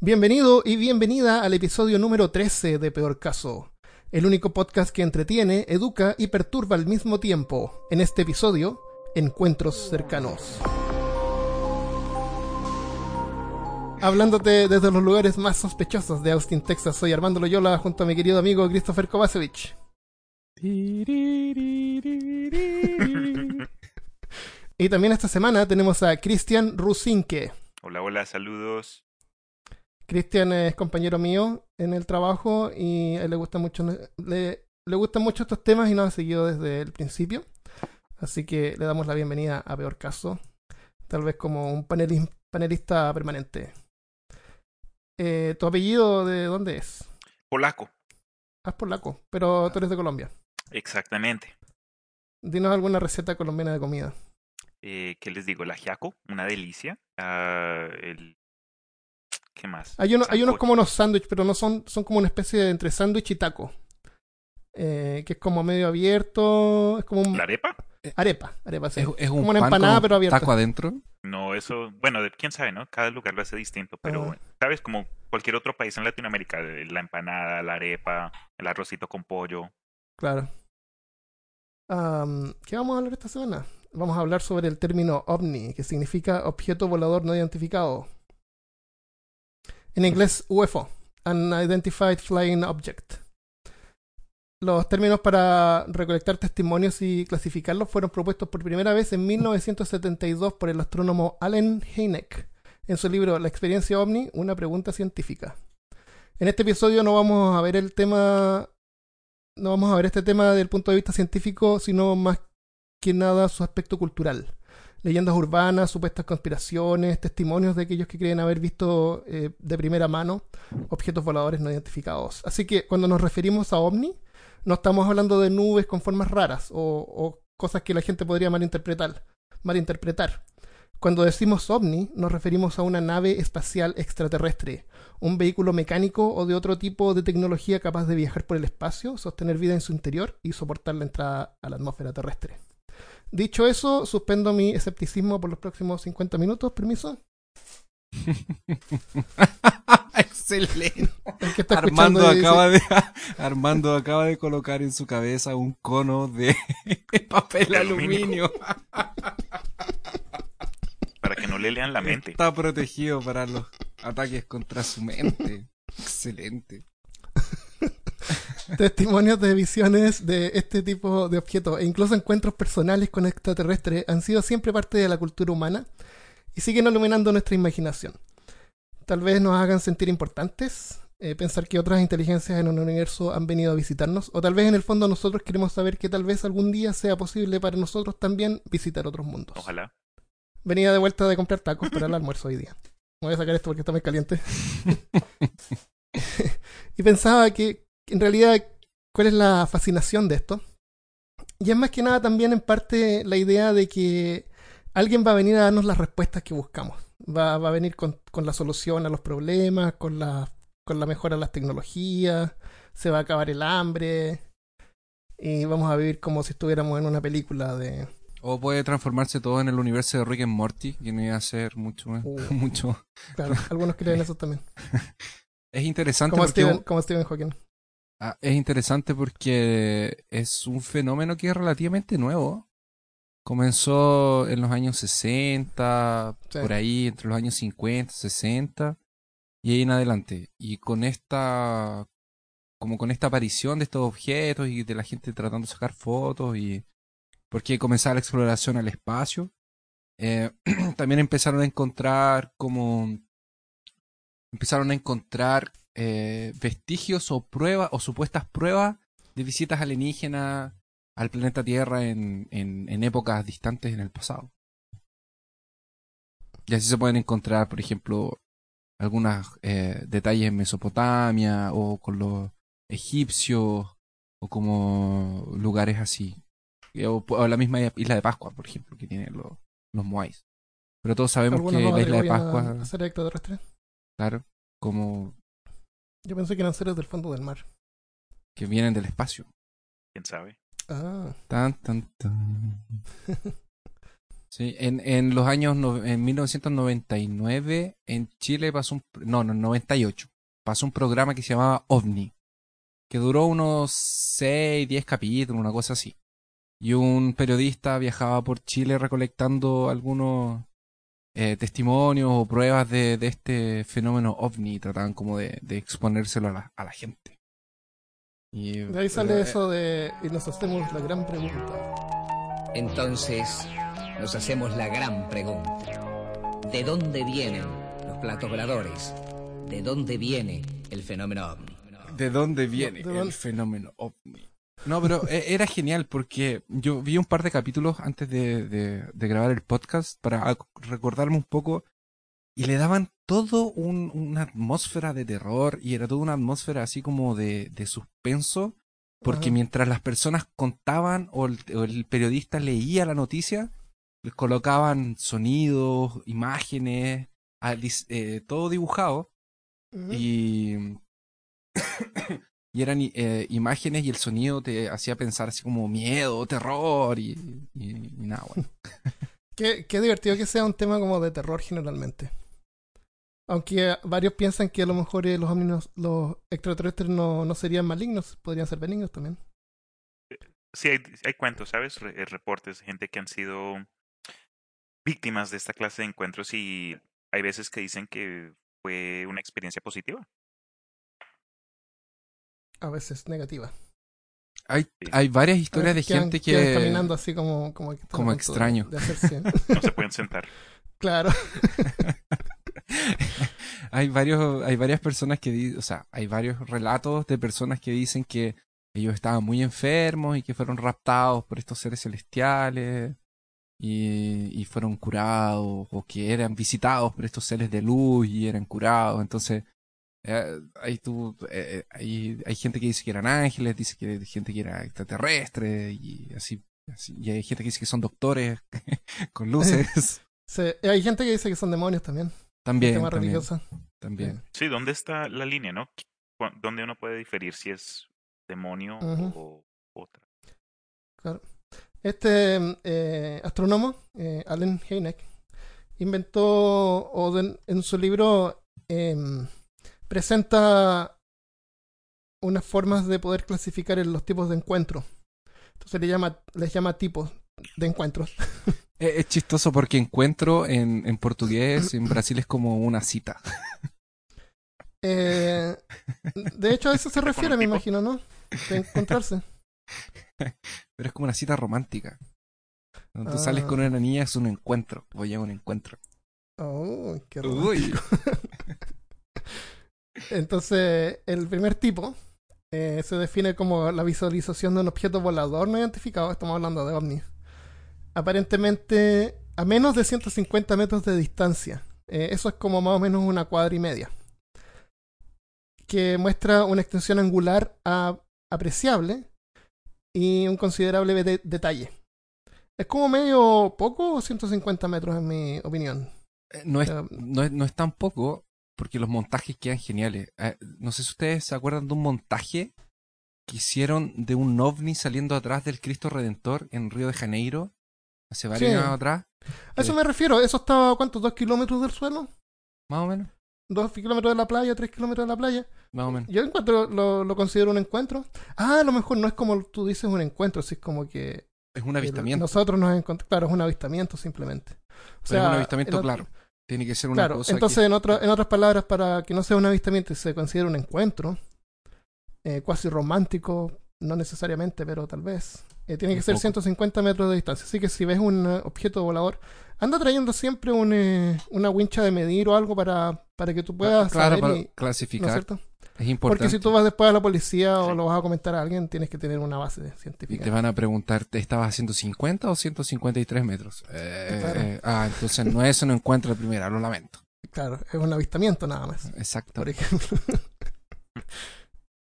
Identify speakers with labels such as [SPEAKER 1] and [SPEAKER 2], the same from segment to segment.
[SPEAKER 1] Bienvenido y bienvenida al episodio número 13 de Peor Caso, el único podcast que entretiene, educa y perturba al mismo tiempo. En este episodio, Encuentros cercanos. Hablándote desde los lugares más sospechosos de Austin, Texas, soy Armando Loyola junto a mi querido amigo Christopher Kovacevic. y también esta semana tenemos a Cristian Rusinke.
[SPEAKER 2] Hola, hola, saludos.
[SPEAKER 1] Cristian es compañero mío en el trabajo y a él le gusta mucho le, le gustan mucho estos temas y nos ha seguido desde el principio. Así que le damos la bienvenida a Peor Caso, tal vez como un panelista permanente. Eh, ¿Tu apellido de dónde es?
[SPEAKER 2] Polaco.
[SPEAKER 1] Ah, es polaco, pero tú eres de Colombia.
[SPEAKER 2] Exactamente.
[SPEAKER 1] Dinos alguna receta colombiana de comida.
[SPEAKER 2] Eh, ¿Qué les digo? El ajiaco, una delicia. Ah, el... ¿Qué más?
[SPEAKER 1] Hay, uno, hay unos como unos sándwiches, pero no son, son como una especie de entre sándwich y taco. Eh, que es como medio abierto. Es como un...
[SPEAKER 2] ¿La arepa?
[SPEAKER 1] Arepa, arepa, sí.
[SPEAKER 3] Es, es un
[SPEAKER 1] como una
[SPEAKER 3] pan
[SPEAKER 1] empanada,
[SPEAKER 3] con
[SPEAKER 1] pero abierta.
[SPEAKER 3] taco adentro.
[SPEAKER 2] No, eso, bueno, de- quién sabe, ¿no? Cada lugar lo hace distinto, pero,
[SPEAKER 1] Ah.
[SPEAKER 2] ¿sabes? Como cualquier otro país en Latinoamérica, eh, la empanada, la arepa, el arrocito con pollo.
[SPEAKER 1] Claro. ¿Qué vamos a hablar esta semana? Vamos a hablar sobre el término ovni, que significa objeto volador no identificado. En inglés, UFO, Unidentified Flying Object. Los términos para recolectar testimonios y clasificarlos fueron propuestos por primera vez en 1972 por el astrónomo Allen Hynek en su libro La experiencia ovni, una pregunta científica. En este episodio no vamos a ver el tema no vamos a ver este tema desde el punto de vista científico, sino más que nada su aspecto cultural. Leyendas urbanas, supuestas conspiraciones, testimonios de aquellos que creen haber visto eh, de primera mano objetos voladores no identificados. Así que cuando nos referimos a ovni, no estamos hablando de nubes con formas raras o, o cosas que la gente podría malinterpretar. malinterpretar. Cuando decimos ovni, nos referimos a una nave espacial extraterrestre, un vehículo mecánico o de otro tipo de tecnología capaz de viajar por el espacio, sostener vida en su interior y soportar la entrada a la atmósfera terrestre. Dicho eso, suspendo mi escepticismo por los próximos 50 minutos, permiso.
[SPEAKER 3] Excelente. Armando
[SPEAKER 1] dice-
[SPEAKER 3] acaba de Armando acaba de colocar en su cabeza un cono de papel
[SPEAKER 2] aluminio. Para que no le lean la mente.
[SPEAKER 3] Está protegido para los ataques contra su mente. Excelente.
[SPEAKER 1] Testimonios de visiones de este tipo de objetos e incluso encuentros personales con extraterrestres han sido siempre parte de la cultura humana y siguen iluminando nuestra imaginación. Tal vez nos hagan sentir importantes, eh, pensar que otras inteligencias en un universo han venido a visitarnos, o tal vez en el fondo nosotros queremos saber que tal vez algún día sea posible para nosotros también visitar otros mundos.
[SPEAKER 2] Ojalá.
[SPEAKER 1] Venía de vuelta de comprar tacos para el almuerzo hoy día. Voy a sacar esto porque está muy caliente. y pensaba que en realidad, ¿cuál es la fascinación de esto? Y es más que nada también en parte la idea de que alguien va a venir a darnos las respuestas que buscamos. Va, va a venir con, con la solución a los problemas, con la, con la mejora de las tecnologías, se va a acabar el hambre y vamos a vivir como si estuviéramos en una película de...
[SPEAKER 3] O puede transformarse todo en el universo de Rick and Morty, que no iba a ser mucho más-
[SPEAKER 1] Uh.
[SPEAKER 3] mucho.
[SPEAKER 1] Claro, algunos creen eso también.
[SPEAKER 3] Es interesante
[SPEAKER 1] Como
[SPEAKER 3] porque
[SPEAKER 1] Stephen, como Stephen Hawking.
[SPEAKER 3] Ah, es interesante porque es un fenómeno que es relativamente nuevo. Comenzó en los años 60,
[SPEAKER 1] Sí.
[SPEAKER 3] por ahí, entre los años 50, 60 y ahí en adelante. Y con esta, como con esta aparición de estos objetos y de la gente tratando de sacar fotos y porque comenzaba la exploración al espacio, eh, también empezaron a encontrar como empezaron a encontrar eh, vestigios o pruebas o supuestas pruebas de visitas alienígenas al planeta Tierra en, en, en épocas distantes en el pasado. Y así se pueden encontrar, por ejemplo, algunos detalles en Mesopotamia o con los egipcios o como lugares así. Eh, O, o la misma isla de Pascua, por ejemplo, que tiene los, los Moais. Pero todos sabemos que la isla de Pascua,
[SPEAKER 1] ser
[SPEAKER 3] claro, como
[SPEAKER 1] Yo pensé que eran seres del fondo del mar.
[SPEAKER 3] que vienen del espacio.
[SPEAKER 2] ¿Quién sabe?
[SPEAKER 1] Ah,
[SPEAKER 3] Tan, tan, tan. Sí, en, en los años, no- en 1999, en Chile pasó un, no, no, 98, pasó un programa que se llamaba OVNI, que duró unos 6, 10 capítulos, una cosa así. Y un periodista viajaba por Chile recolectando algunos eh, testimonios o pruebas de, de este fenómeno OVNI y trataban como de, de exponérselo a la, a la gente. Y,
[SPEAKER 1] De ahí sale
[SPEAKER 3] eh,
[SPEAKER 1] eso de. Y nos hacemos la gran pregunta.
[SPEAKER 4] Entonces, nos hacemos la gran pregunta. ¿De dónde vienen los platos voladores? ¿De dónde viene el fenómeno ovni?
[SPEAKER 3] ¿De dónde viene
[SPEAKER 1] ¿De
[SPEAKER 3] el fenómeno ovni? No, pero e- era genial porque yo vi un par de capítulos antes de, de- de grabar el podcast para recordarme un poco y le daban todo un- una atmósfera de terror y era toda una atmósfera así como de, de suspenso porque
[SPEAKER 1] Ajá.
[SPEAKER 3] mientras las personas contaban o el, o el periodista leía la noticia, les colocaban sonidos, imágenes, eh, todo dibujado
[SPEAKER 1] Ujú.
[SPEAKER 3] y, y eran eh, imágenes y el sonido te hacía pensar así como miedo, terror y, y- y nada, bueno.
[SPEAKER 1] Qué, qué divertido que sea un tema como de terror generalmente. Aunque varios piensan que a lo mejor eh, los los extraterrestres no, no serían malignos, podrían ser benignos también.
[SPEAKER 2] Sí, hay, hay cuentos, ¿sabes? Re- eh, reportes de gente que han sido víctimas de esta clase de encuentros y hay veces que dicen que fue una experiencia positiva.
[SPEAKER 1] A veces negativa.
[SPEAKER 3] Hay, hay varias historias de
[SPEAKER 1] quedan-
[SPEAKER 3] gente
[SPEAKER 1] quedan
[SPEAKER 3] que...
[SPEAKER 1] caminando así como, como, que
[SPEAKER 3] extraño.
[SPEAKER 1] de
[SPEAKER 2] No se pueden sentar.
[SPEAKER 1] claro.
[SPEAKER 3] hay varios, hay varias personas que o sea, hay varios relatos de personas que dicen que ellos estaban muy enfermos y que fueron raptados por estos seres celestiales y, y fueron curados o que eran visitados por estos seres de luz y eran curados. Entonces, eh, hay, tú, eh, hay, hay gente que dice que eran ángeles, dice que hay gente que era extraterrestre y así, así. Y hay gente que dice que son doctores con luces.
[SPEAKER 1] Se- hay gente que dice que son demonios también.
[SPEAKER 3] también,
[SPEAKER 1] tema
[SPEAKER 3] también.
[SPEAKER 2] Sí, ¿dónde está la línea, no? ¿Dónde uno puede diferir si es demonio o otra?
[SPEAKER 1] Este eh, astrónomo, eh, Allen Hynek, inventó, o de- en su libro, em, presenta unas formas de poder clasificar en los tipos de encuentros. Entonces le llama, les llama tipos de encuentros.
[SPEAKER 3] Es, es chistoso porque encuentro en, en portugués, en Brasil es como una cita.
[SPEAKER 1] Eh, de hecho, a eso se
[SPEAKER 2] ¿Con un
[SPEAKER 1] refiere, me imagino, ¿no? De encontrarse.
[SPEAKER 3] Pero es como una cita romántica. Cuando tú
[SPEAKER 1] Ah.
[SPEAKER 3] sales con una niña es un encuentro. Voy a un encuentro.
[SPEAKER 1] Oh, qué romántico.
[SPEAKER 3] Uy.
[SPEAKER 1] Entonces, el primer tipo eh, se define como la visualización de un objeto volador no identificado. Estamos hablando de ovnis. Aparentemente a menos de 150 metros de distancia. Eh, eso es como más o menos una cuadra y media. Que muestra una extensión angular a- apreciable y un considerable de- detalle. Es como medio poco o 150 metros en mi opinión.
[SPEAKER 3] Eh, No es, no, es, no es tan poco porque los montajes quedan geniales. Eh, no sé si ustedes se acuerdan de un montaje que hicieron de un ovni saliendo atrás del Cristo Redentor en Río de Janeiro. Hace varios
[SPEAKER 1] Sí.
[SPEAKER 3] años atrás.
[SPEAKER 1] A eso me refiero. ¿Eso estaba cuántos? ¿Dos kilómetros del suelo?
[SPEAKER 3] Más o menos.
[SPEAKER 1] dos kilómetros de la playa, tres kilómetros de la playa.
[SPEAKER 3] Más o menos.
[SPEAKER 1] Yo encuentro, lo, lo considero un encuentro. Ah, a lo mejor no es como tú dices un encuentro, así es como que
[SPEAKER 3] Es un
[SPEAKER 1] el-
[SPEAKER 3] avistamiento.
[SPEAKER 1] nosotros nos encontramos. Claro, es un avistamiento simplemente. O
[SPEAKER 3] Pero es un avistamiento, claro. Tiene que ser una
[SPEAKER 1] Claro,
[SPEAKER 3] cosa
[SPEAKER 1] entonces
[SPEAKER 3] que-
[SPEAKER 1] en, otra- en otras palabras, para que no sea un avistamiento y se considere un encuentro, eh, cuasi romántico, no necesariamente, pero tal vez, eh, tiene que
[SPEAKER 3] Un
[SPEAKER 1] ser
[SPEAKER 3] poco.
[SPEAKER 1] 150 metros de distancia. Así que si ves un eh, objeto volador, anda trayendo siempre un, eh, una wincha de medir o algo para, para que tú puedas
[SPEAKER 3] claro,
[SPEAKER 1] saber
[SPEAKER 3] para
[SPEAKER 1] y- ¿no es
[SPEAKER 3] clasificar.
[SPEAKER 1] cierto?
[SPEAKER 3] Es importante.
[SPEAKER 1] Porque si tú vas después a la policía o lo vas a comentar a alguien, tienes que tener una base
[SPEAKER 3] Y
[SPEAKER 1] científica.
[SPEAKER 3] te van a preguntar, ¿te estabas haciendo 50 o 153 metros? Eh,
[SPEAKER 1] Claro.
[SPEAKER 3] eh, ah, entonces no es un encuentro de primera, lo lamento.
[SPEAKER 1] Claro, es un avistamiento nada más.
[SPEAKER 3] Exacto.
[SPEAKER 1] por ejemplo.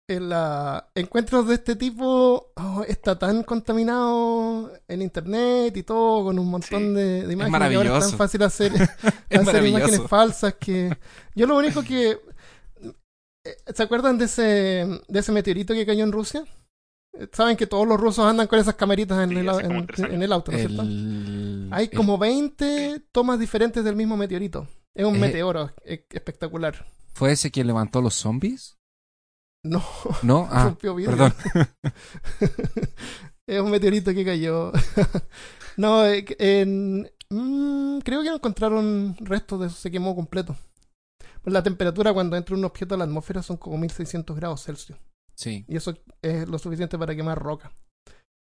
[SPEAKER 1] en la encuentros de este tipo oh, está tan contaminado en internet y todo con un montón
[SPEAKER 2] Sí.
[SPEAKER 1] de, de imágenes y ahora es
[SPEAKER 3] maravilloso.
[SPEAKER 1] tan fácil hacer,
[SPEAKER 3] Es
[SPEAKER 1] hacer imágenes
[SPEAKER 3] maravilloso.
[SPEAKER 1] falsas que yo lo único que ¿se acuerdan de ese de ese meteorito que cayó en Rusia? Eh, Saben que todos los rusos andan con esas camaritas en,
[SPEAKER 2] Sí,
[SPEAKER 1] el, en- en auto, ¿no es cierto? Hay
[SPEAKER 3] el-
[SPEAKER 1] como 20 tomas diferentes del mismo meteorito. Es un
[SPEAKER 3] Eh,
[SPEAKER 1] meteoro espectacular.
[SPEAKER 3] ¿Fue ese que levantó los zombies?
[SPEAKER 1] No,
[SPEAKER 3] ¿No? Ah,
[SPEAKER 1] rompió vidrio.
[SPEAKER 3] perdón.
[SPEAKER 1] es un meteorito que cayó. no, eh, en- mm, creo que no encontraron restos de eso, se quemó completo. Pues la temperatura cuando entra un objeto a la atmósfera son como 1600 grados Celsius.
[SPEAKER 3] Sí.
[SPEAKER 1] Y eso es lo suficiente para quemar roca.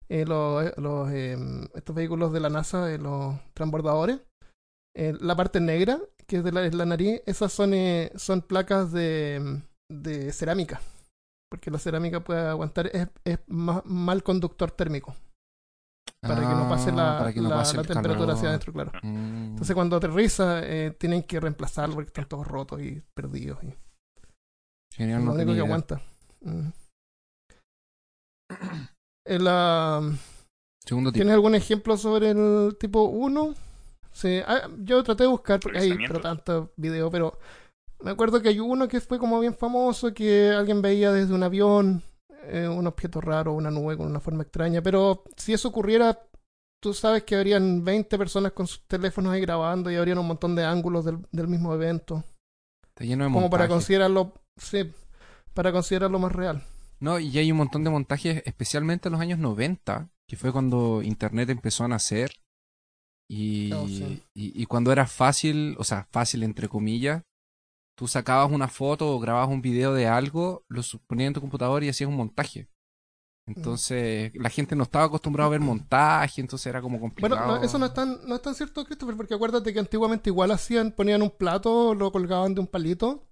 [SPEAKER 1] Eh, los, eh, los, eh, estos vehículos de la NASA, eh, los transbordadores, eh, la parte negra, que es de la, es la nariz, esas son, eh, son placas de, de cerámica. Porque la cerámica puede aguantar, es, es ma- mal conductor térmico. Para que no pase
[SPEAKER 3] Ah,
[SPEAKER 1] la,
[SPEAKER 3] para que no
[SPEAKER 1] la-
[SPEAKER 3] pase
[SPEAKER 1] la
[SPEAKER 3] el
[SPEAKER 1] temperatura
[SPEAKER 3] calor.
[SPEAKER 1] hacia adentro, claro.
[SPEAKER 3] Mm.
[SPEAKER 1] Entonces cuando aterriza, eh, tienen que reemplazarlo porque están todos rotos y perdidos. Y,
[SPEAKER 3] Genial,
[SPEAKER 1] lo único que aguanta. Mm.
[SPEAKER 3] Segundo tipo.
[SPEAKER 1] ¿Tienes algún ejemplo sobre el tipo 1? Sí, ah, yo traté de buscar porque hay pero tantos videos, pero me acuerdo que hay uno que fue como bien famoso, que alguien veía desde un avión eh, un objeto raro, una nube con una forma extraña, pero si eso ocurriera, tú sabes que habrían 20 personas con sus teléfonos ahí grabando y habrían un montón de ángulos del, del mismo evento,
[SPEAKER 3] Está lleno de
[SPEAKER 1] como para considerarlo, sí, para considerarlo más real.
[SPEAKER 3] No, y hay un montón de montajes, especialmente en los años 90, que fue cuando Internet empezó a nacer. Y,
[SPEAKER 1] Oh, sí.
[SPEAKER 3] y, y cuando era fácil, o sea, fácil entre comillas, tú sacabas una foto o grababas un video de algo, lo ponías en tu computador y hacías un montaje. Entonces, la gente no estaba acostumbrada a ver montaje, entonces era como complicado.
[SPEAKER 1] Bueno, no, eso no es, tan, no es tan cierto, Christopher, porque acuérdate que antiguamente igual hacían, ponían un plato, lo colgaban de un palito,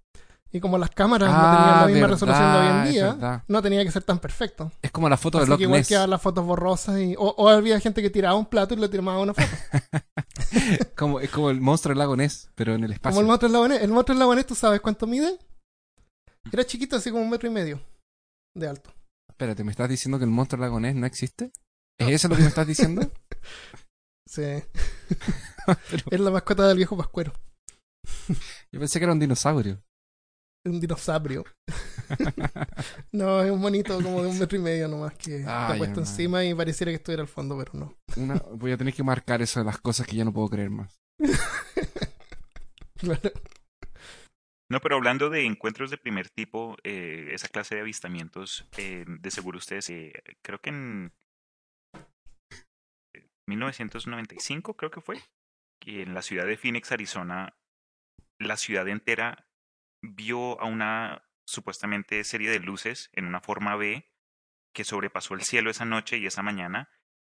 [SPEAKER 1] y como las cámaras no tenían
[SPEAKER 3] Ah,
[SPEAKER 1] la misma
[SPEAKER 3] verdad,
[SPEAKER 1] resolución de hoy en día, no tenía que ser tan perfecto.
[SPEAKER 3] Es como la foto de
[SPEAKER 1] Así
[SPEAKER 3] Loch
[SPEAKER 1] que igual quedaban las fotos borrosas, y, o, o había gente que tiraba un plato y le tiraba una foto.
[SPEAKER 3] Como, es como el monstruo del lago Ness, pero en el espacio.
[SPEAKER 1] como el monstruo del lago Ness. El monstruo del lago Ness, ¿tú sabes cuánto mide? Era chiquito, así como un metro y medio de alto.
[SPEAKER 3] Espérate, ¿me estás diciendo que el monstruo del lago Ness no existe? ¿Es eso lo que me estás diciendo?
[SPEAKER 1] Sí. es la mascota del viejo pascuero.
[SPEAKER 3] Yo pensé que era un dinosaurio.
[SPEAKER 1] Un dinosaurio. no, es un monito como de un metro y medio nomás que está
[SPEAKER 3] Ay,
[SPEAKER 1] puesto encima y pareciera que estuviera al fondo, pero no.
[SPEAKER 3] Una- voy a tener que marcar eso de las cosas que ya no puedo creer más.
[SPEAKER 1] Claro.
[SPEAKER 2] No, pero hablando de encuentros de primer tipo, eh, esa clase de avistamientos, eh, de seguro ustedes, eh, creo que en eh, 1995, creo que fue, que en la ciudad de Phoenix, Arizona, la ciudad entera vio a una supuestamente serie de luces en una forma B que sobrepasó el cielo esa noche y esa mañana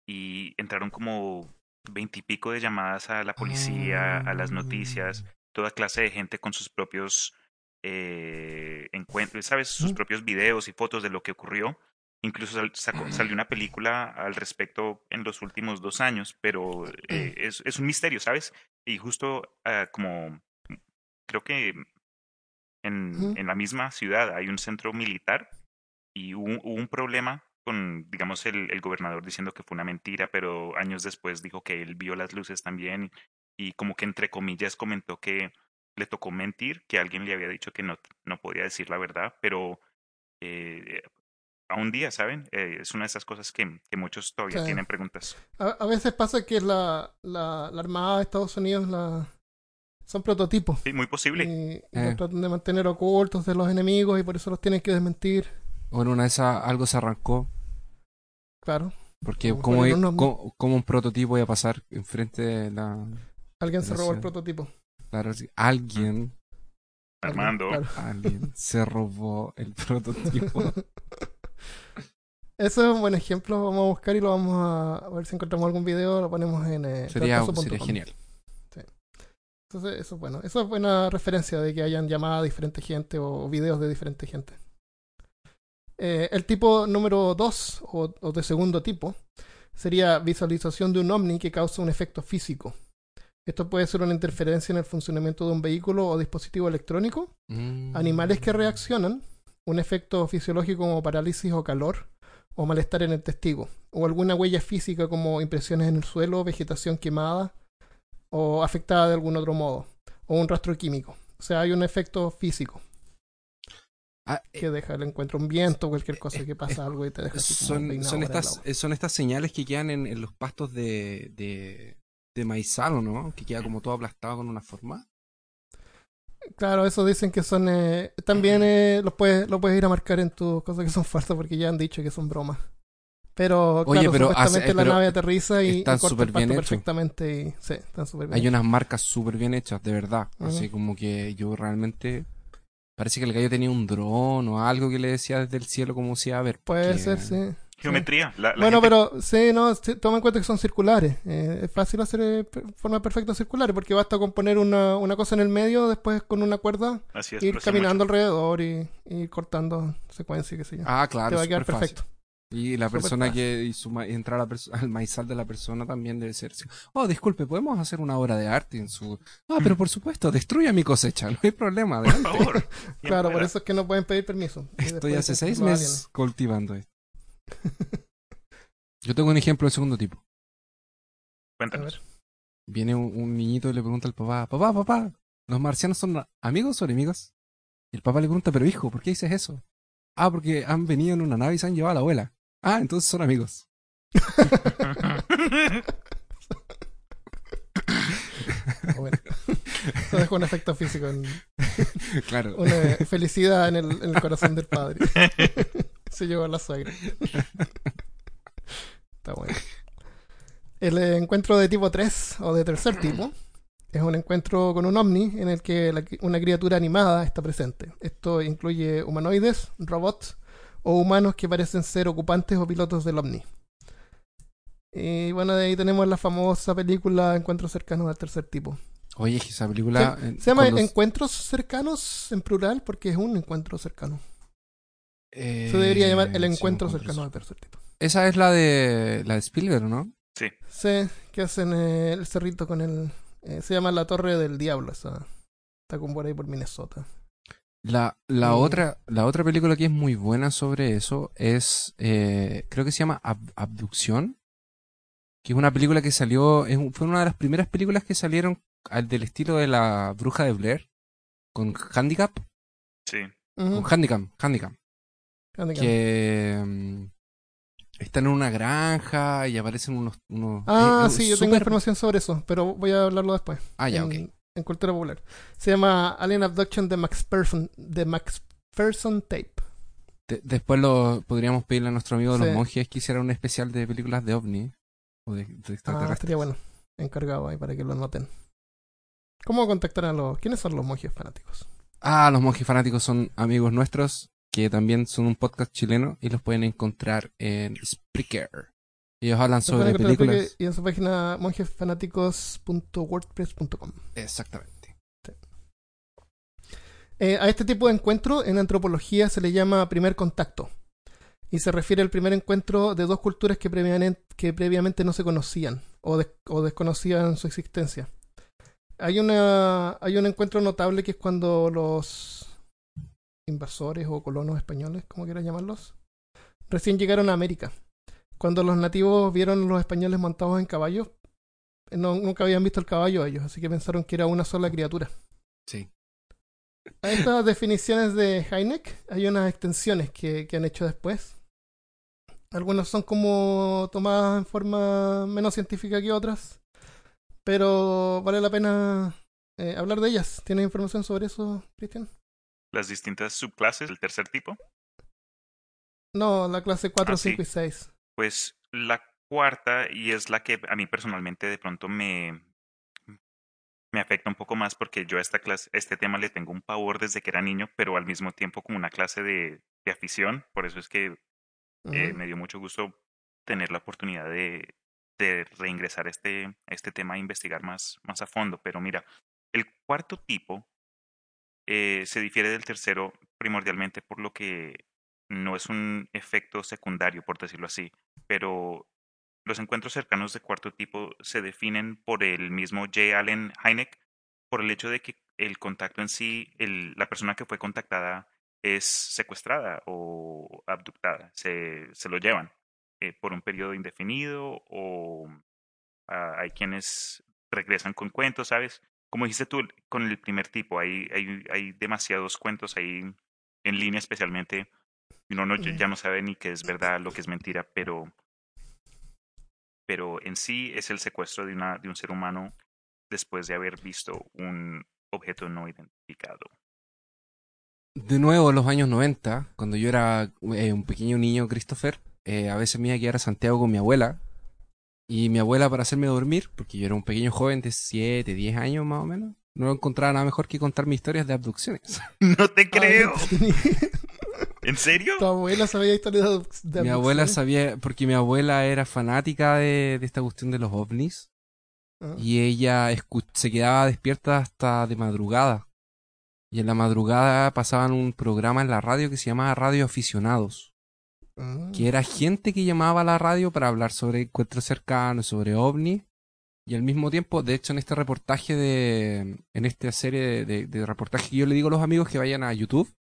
[SPEAKER 2] y entraron como veintipico de llamadas a la policía, a las noticias, toda clase de gente con sus propios eh, encuentros, ¿sabes? Sus propios videos y fotos de lo que ocurrió. Incluso sal- sacó- salió una película al respecto en los últimos dos años, pero eh, es, es un misterio, ¿sabes? Y justo ah, como creo que en, en la misma ciudad hay un centro militar y hubo, hubo un problema con, digamos, el, el gobernador diciendo que fue una mentira, pero años después dijo que él vio las luces también y como que entre comillas comentó que le tocó mentir, que alguien le había dicho que no, no podía decir la verdad, pero eh, a un día, ¿saben? Eh, es una de esas cosas que, que muchos todavía
[SPEAKER 1] Sí.
[SPEAKER 2] tienen preguntas.
[SPEAKER 1] A, a veces pasa que la, la, la Armada de Estados Unidos la, son prototipos.
[SPEAKER 2] Sí, muy posible.
[SPEAKER 1] Y, y
[SPEAKER 3] Eh.
[SPEAKER 1] los tratan de mantener ocultos de los enemigos y por eso los tienen que desmentir.
[SPEAKER 3] O en una de esas algo se arrancó.
[SPEAKER 1] Claro.
[SPEAKER 3] Porque como, un prototipo iba a pasar enfrente de la...
[SPEAKER 1] Alguien se robó el prototipo.
[SPEAKER 3] Claro, sí, alguien,
[SPEAKER 1] Alguien,
[SPEAKER 2] Armando.
[SPEAKER 1] claro.
[SPEAKER 3] alguien se robó el prototipo.
[SPEAKER 1] Eso es un buen ejemplo. Vamos a buscar y lo vamos a, a ver si encontramos algún video. Lo ponemos en eh,
[SPEAKER 3] Sería, sería genial.
[SPEAKER 1] Entonces, eso es bueno. Eso es buena referencia de que hayan llamado a diferente gente o videos de diferente gente. Eh, el tipo número 2 o, o de segundo tipo sería visualización de un ovni que causa un efecto físico. Esto puede ser una interferencia en el funcionamiento de un vehículo o dispositivo electrónico,
[SPEAKER 3] Mm.
[SPEAKER 1] animales que reaccionan, un efecto fisiológico como parálisis o calor, o malestar en el testigo, o alguna huella física como impresiones en el suelo, vegetación quemada o afectada de algún otro modo, o un rastro químico. O sea, hay un efecto físico.
[SPEAKER 3] Ah, eh,
[SPEAKER 1] que deja el encuentro un viento, cualquier cosa que pasa algo y te deja así
[SPEAKER 3] son, estas, eh, son estas señales que quedan en, en los pastos de, de, de maizal, ¿o no? Que queda como todo aplastado con una forma.
[SPEAKER 1] Claro, eso dicen que son. eh, también eh, los puedes, lo puedes ir a marcar en tus cosas que son falsas porque ya han dicho que son bromas. Pero,
[SPEAKER 3] Oye,
[SPEAKER 1] claro,
[SPEAKER 3] pero
[SPEAKER 1] supuestamente
[SPEAKER 3] hace- eh,
[SPEAKER 1] la
[SPEAKER 3] pero
[SPEAKER 1] nave aterriza y, y
[SPEAKER 3] están súper bien
[SPEAKER 1] perfectamente. Y, sí, están súper bien.
[SPEAKER 3] Hay unas marcas súper bien hechas, de verdad. Así como que yo realmente... Parece que el gallo tenía un dron o algo que le decía desde el cielo como si a ver.
[SPEAKER 1] Puede ser, sí.
[SPEAKER 2] Geometría. La, la
[SPEAKER 1] Bueno,
[SPEAKER 2] gente-
[SPEAKER 1] pero sí, no, sí, toma en cuenta que son circulares. Eh, es fácil hacer eh, per- formas perfectas circulares porque basta con poner una, una cosa en el medio, después con una cuerda,
[SPEAKER 2] Así es,
[SPEAKER 1] ir caminando alrededor y, y ir cortando secuencia, qué sé yo.
[SPEAKER 3] Ah, claro,
[SPEAKER 1] Te va a quedar
[SPEAKER 3] súper fácil. Y la persona
[SPEAKER 1] fácil.
[SPEAKER 3] que hizo ma- entrar a la perso- al maizal de la persona también debe ser. Oh, disculpe, ¿podemos hacer una obra de arte en su...? Ah, pero por supuesto, destruya mi cosecha, no hay problema.
[SPEAKER 2] Por favor.
[SPEAKER 1] Claro, por eso es que no pueden pedir permiso. Y
[SPEAKER 3] Estoy hace seis meses cultivando esto. Yo tengo un ejemplo del segundo tipo.
[SPEAKER 2] Cuéntanos.
[SPEAKER 3] Viene un, un niñito y le pregunta al papá, papá, papá, ¿los marcianos son amigos o enemigos? Y el papá le pregunta, pero hijo, ¿por qué dices eso? Ah, porque han venido en una nave y se han llevado a la abuela. Ah, entonces son amigos.
[SPEAKER 1] Bueno. Eso deja un efecto físico, en-
[SPEAKER 3] claro.
[SPEAKER 1] una felicidad en el, en el corazón del padre. Se llevó a la suegra. Está bueno. El encuentro de tipo 3 o de tercer tipo es un encuentro con un ovni en el que la- una criatura animada está presente. Esto incluye humanoides, robots o humanos que parecen ser ocupantes o pilotos del ovni. Y bueno, de ahí tenemos la famosa película Encuentros cercanos al tercer tipo.
[SPEAKER 3] Oye, esa película... eh,
[SPEAKER 1] Se llama
[SPEAKER 3] con los-
[SPEAKER 1] encuentros cercanos en plural porque es un encuentro cercano.
[SPEAKER 3] eh,
[SPEAKER 1] Se debería llamar el encuentro cercano al tercer tipo.
[SPEAKER 3] Esa es la de la de Spielberg, ¿no?
[SPEAKER 2] Sí.
[SPEAKER 1] Sí, que hacen eh, el cerrito con el... eh, se llama la Torre del Diablo, esa. Está con por ahí por Minnesota.
[SPEAKER 3] La, la,
[SPEAKER 1] Sí.
[SPEAKER 3] otra, la otra película que es muy buena sobre eso es, eh, creo que se llama Ab- Abducción, que es una película que salió, es fue una de las primeras películas que salieron al del estilo de la bruja de Blair, con Handicap,
[SPEAKER 2] Sí.
[SPEAKER 3] Con Handicap, Handicap,
[SPEAKER 1] handicap.
[SPEAKER 3] que mm, están en una granja y aparecen unos... unos
[SPEAKER 1] Ah,
[SPEAKER 3] eh,
[SPEAKER 1] sí, yo tengo información sobre eso, pero voy a hablarlo después.
[SPEAKER 3] Ah, ya,
[SPEAKER 1] en,
[SPEAKER 3] ok.
[SPEAKER 1] En cultura popular. Se llama Alien Abduction de Max Person, de Max Person Tape.
[SPEAKER 3] De- después lo podríamos pedirle a nuestro amigo de los monjes que hiciera un especial de películas de ovni o de, de
[SPEAKER 1] Ah, estaría bueno. Encargado ahí para que lo noten. ¿Cómo contactar a los... ¿Quiénes son los monjes fanáticos?
[SPEAKER 3] Ah, los monjes fanáticos son amigos nuestros que también son un podcast chileno y los pueden encontrar en Spreaker. Ellos hablan sobre películas.
[SPEAKER 1] Y en su página monjesfanáticos.wordpress.com.
[SPEAKER 3] Exactamente.
[SPEAKER 1] Eh, a este tipo de encuentro en antropología se le llama primer contacto y se refiere al primer encuentro de dos culturas que previamente, que previamente no se conocían o, des- o desconocían su existencia. Hay, una, hay un encuentro notable que es cuando los invasores o colonos españoles, como quieras llamarlos, recién llegaron a América. Cuando los nativos vieron a los españoles montados en caballos, eh, no, nunca habían visto el caballo ellos, así que pensaron que era una sola criatura.
[SPEAKER 3] Sí.
[SPEAKER 1] A estas definiciones de Heineck hay unas extensiones que, que han hecho después. Algunas son como tomadas en forma menos científica que otras, pero vale la pena eh, hablar de ellas. ¿Tienes información sobre eso, Cristian?
[SPEAKER 2] Las distintas subclases del tercer tipo.
[SPEAKER 1] No, la clase 4,
[SPEAKER 2] Ah, sí.
[SPEAKER 1] 5 y 6.
[SPEAKER 2] Pues la cuarta, y es la que a mí personalmente de pronto me, me afecta un poco más porque yo a esta clase, este tema le tengo un pavor desde que era niño, pero al mismo tiempo como una clase de, de afición. Por eso es que eh, me dio mucho gusto tener la oportunidad de, de reingresar a este, a este tema e investigar más, más a fondo. Pero mira, el cuarto tipo eh, se difiere del tercero primordialmente por lo que no es un efecto secundario, por decirlo así, pero los encuentros cercanos de cuarto tipo se definen por el mismo J. Allen Hynek por el hecho de que el contacto en sí, el, la persona que fue contactada es secuestrada o abductada, se, se lo llevan eh, por un periodo indefinido o ah, hay quienes regresan con cuentos, ¿sabes? Como dijiste tú con el primer tipo, hay, hay, hay demasiados cuentos ahí en línea especialmente, uno no, ya no sabe ni qué es verdad, lo que es mentira, pero, pero en sí es el secuestro de, una, de un ser humano después de haber visto un objeto no identificado.
[SPEAKER 3] De nuevo, en los años 90, cuando yo era eh, un pequeño niño, Christopher, eh, a veces me iba a quedar a Santiago con mi abuela. Y mi abuela, para hacerme dormir, porque yo era un pequeño joven de 7, 10 años más o menos, no encontraba nada mejor que contarme historias de abducciones.
[SPEAKER 2] No te creo. ¿En serio?
[SPEAKER 1] tu abuela sabía historias de, de
[SPEAKER 3] mi abuela sabía, porque mi abuela era fanática de, de esta cuestión de los ovnis.
[SPEAKER 1] Ah.
[SPEAKER 3] Y ella se quedaba despierta hasta de madrugada. Y en la madrugada pasaban un programa en la radio que se llamaba Radio Aficionados.
[SPEAKER 1] Ah.
[SPEAKER 3] que era gente que llamaba a la radio para hablar sobre encuentros cercanos, sobre ovnis, y al mismo tiempo, de hecho, en este reportaje de, en esta serie de, de, de reportajes que yo le digo a los amigos que vayan a YouTube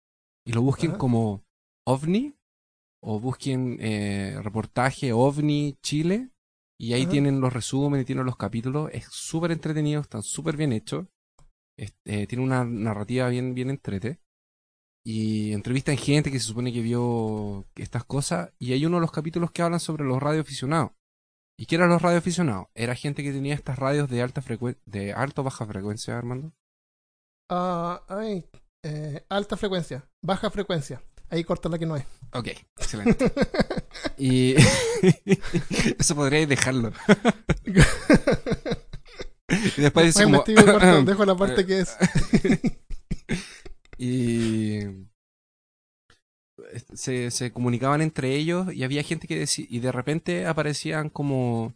[SPEAKER 3] y lo busquen
[SPEAKER 1] Ajá.
[SPEAKER 3] como ovni, o busquen eh, reportaje ovni Chile, y ahí
[SPEAKER 1] Ajá.
[SPEAKER 3] tienen los resúmenes, tienen los capítulos, es súper entretenido, están súper bien hechos, es- eh, tiene una narrativa bien, bien entrete y entrevistan gente que se supone que vio estas cosas y hay uno de los capítulos que hablan sobre los radioaficionados. ¿Y qué eran los radioaficionados? Era gente que tenía estas radios de alta frecuencia, de alta o baja frecuencia, Armando.
[SPEAKER 1] Ah, ay, eh, alta frecuencia, baja frecuencia. Ahí corta la que no es.
[SPEAKER 3] Ok, excelente. y eso podríais dejarlo. y después dice como...
[SPEAKER 1] cortando, dejo la parte que es.
[SPEAKER 3] y se, se comunicaban entre ellos y había gente que decía y de repente aparecían como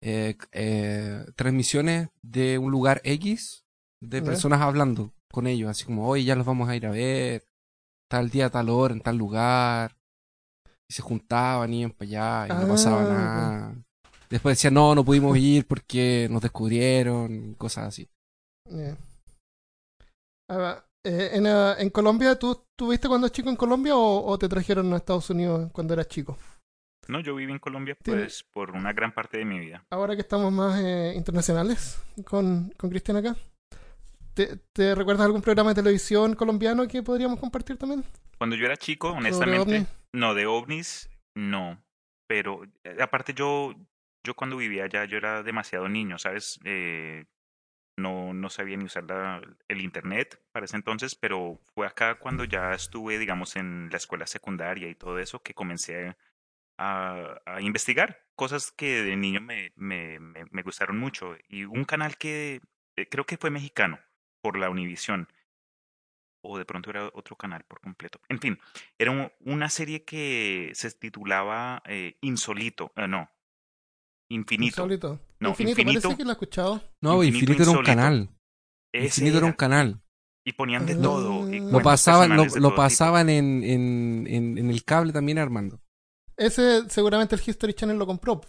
[SPEAKER 3] eh, eh, transmisiones de un lugar X de personas hablando con ellos así como hoy ya los vamos a ir a ver tal día tal hora en tal lugar y se juntaban iban para allá y no
[SPEAKER 1] Ah,
[SPEAKER 3] pasaba
[SPEAKER 1] ok.
[SPEAKER 3] nada después decían no no pudimos ir porque nos descubrieron cosas así
[SPEAKER 1] Ya. Ah, va. Eh, en, ah, en Colombia, ¿tú estuviste cuando chico en Colombia o, o te trajeron a Estados Unidos cuando eras chico?
[SPEAKER 2] No, yo viví en Colombia pues por una gran parte de mi vida.
[SPEAKER 1] Ahora que estamos más eh, internacionales con, con Cristian acá, ¿te, ¿te recuerdas algún programa de televisión colombiano que podríamos compartir también?
[SPEAKER 2] Cuando yo era chico, honestamente, no, de ovnis, no. Pero eh, aparte yo, yo cuando vivía allá, yo era demasiado niño, ¿sabes? Eh, no, no sabía ni usar la- el internet para ese entonces, pero fue acá cuando ya estuve, digamos, en la escuela secundaria y todo eso, que comencé a, a investigar cosas que de niño me, me, me, me gustaron mucho. Y un canal que eh, creo que fue mexicano, por la Univisión, o de pronto era otro canal por completo. En fin, era un- una serie que se titulaba eh, Insolito, eh, no, Infinito.
[SPEAKER 1] Insólito.
[SPEAKER 2] No,
[SPEAKER 1] Infinito,
[SPEAKER 2] Infinito.
[SPEAKER 1] parece que lo he escuchado.
[SPEAKER 3] no
[SPEAKER 2] Infinito
[SPEAKER 3] Infinito, era un
[SPEAKER 2] Insólito.
[SPEAKER 3] canal
[SPEAKER 2] Ese
[SPEAKER 3] Infinito era un
[SPEAKER 2] era.
[SPEAKER 3] canal
[SPEAKER 2] Y ponían de
[SPEAKER 1] Ah.
[SPEAKER 2] todo. y
[SPEAKER 1] Lo
[SPEAKER 3] Lo
[SPEAKER 2] cuentos
[SPEAKER 3] pasaban, lo,
[SPEAKER 2] personales de
[SPEAKER 3] lo
[SPEAKER 2] todo tipo.
[SPEAKER 3] pasaban en, en, en, en el cable también, Armando.
[SPEAKER 1] Ese seguramente el History Channel lo compró.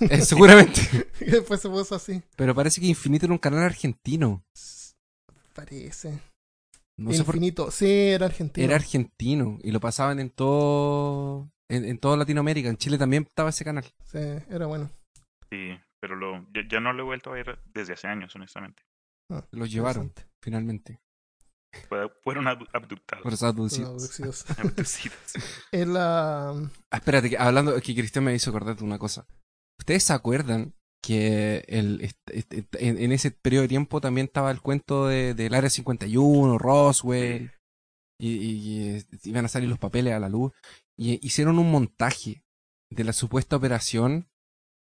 [SPEAKER 3] Eh, seguramente.
[SPEAKER 1] y después se puso así.
[SPEAKER 3] Pero parece que Infinito era un canal argentino.
[SPEAKER 1] Parece.
[SPEAKER 3] No sé por
[SPEAKER 1] Infinito. Sí, era argentino.
[SPEAKER 3] Era argentino. Y lo pasaban en todo. En, en toda Latinoamérica. En Chile también estaba ese canal.
[SPEAKER 1] Sí, era bueno.
[SPEAKER 2] Sí, pero lo, ya, ya no lo he vuelto a ver desde hace años, honestamente.
[SPEAKER 1] Ah,
[SPEAKER 3] Los llevaron, finalmente.
[SPEAKER 2] Fue- Fueron abdu- abductados.
[SPEAKER 1] Los
[SPEAKER 3] abducidos.
[SPEAKER 1] abducidos.
[SPEAKER 2] abducidos.
[SPEAKER 1] El, ah,
[SPEAKER 3] Ah, espérate, que hablando, que Cristian me hizo acordar de una cosa. ¿Ustedes se acuerdan que el, este- este- en, en ese periodo de tiempo también estaba el cuento de, del Área 51, Roswell, y, y, iban a salir los papeles a la luz, y hicieron un montaje de la supuesta operación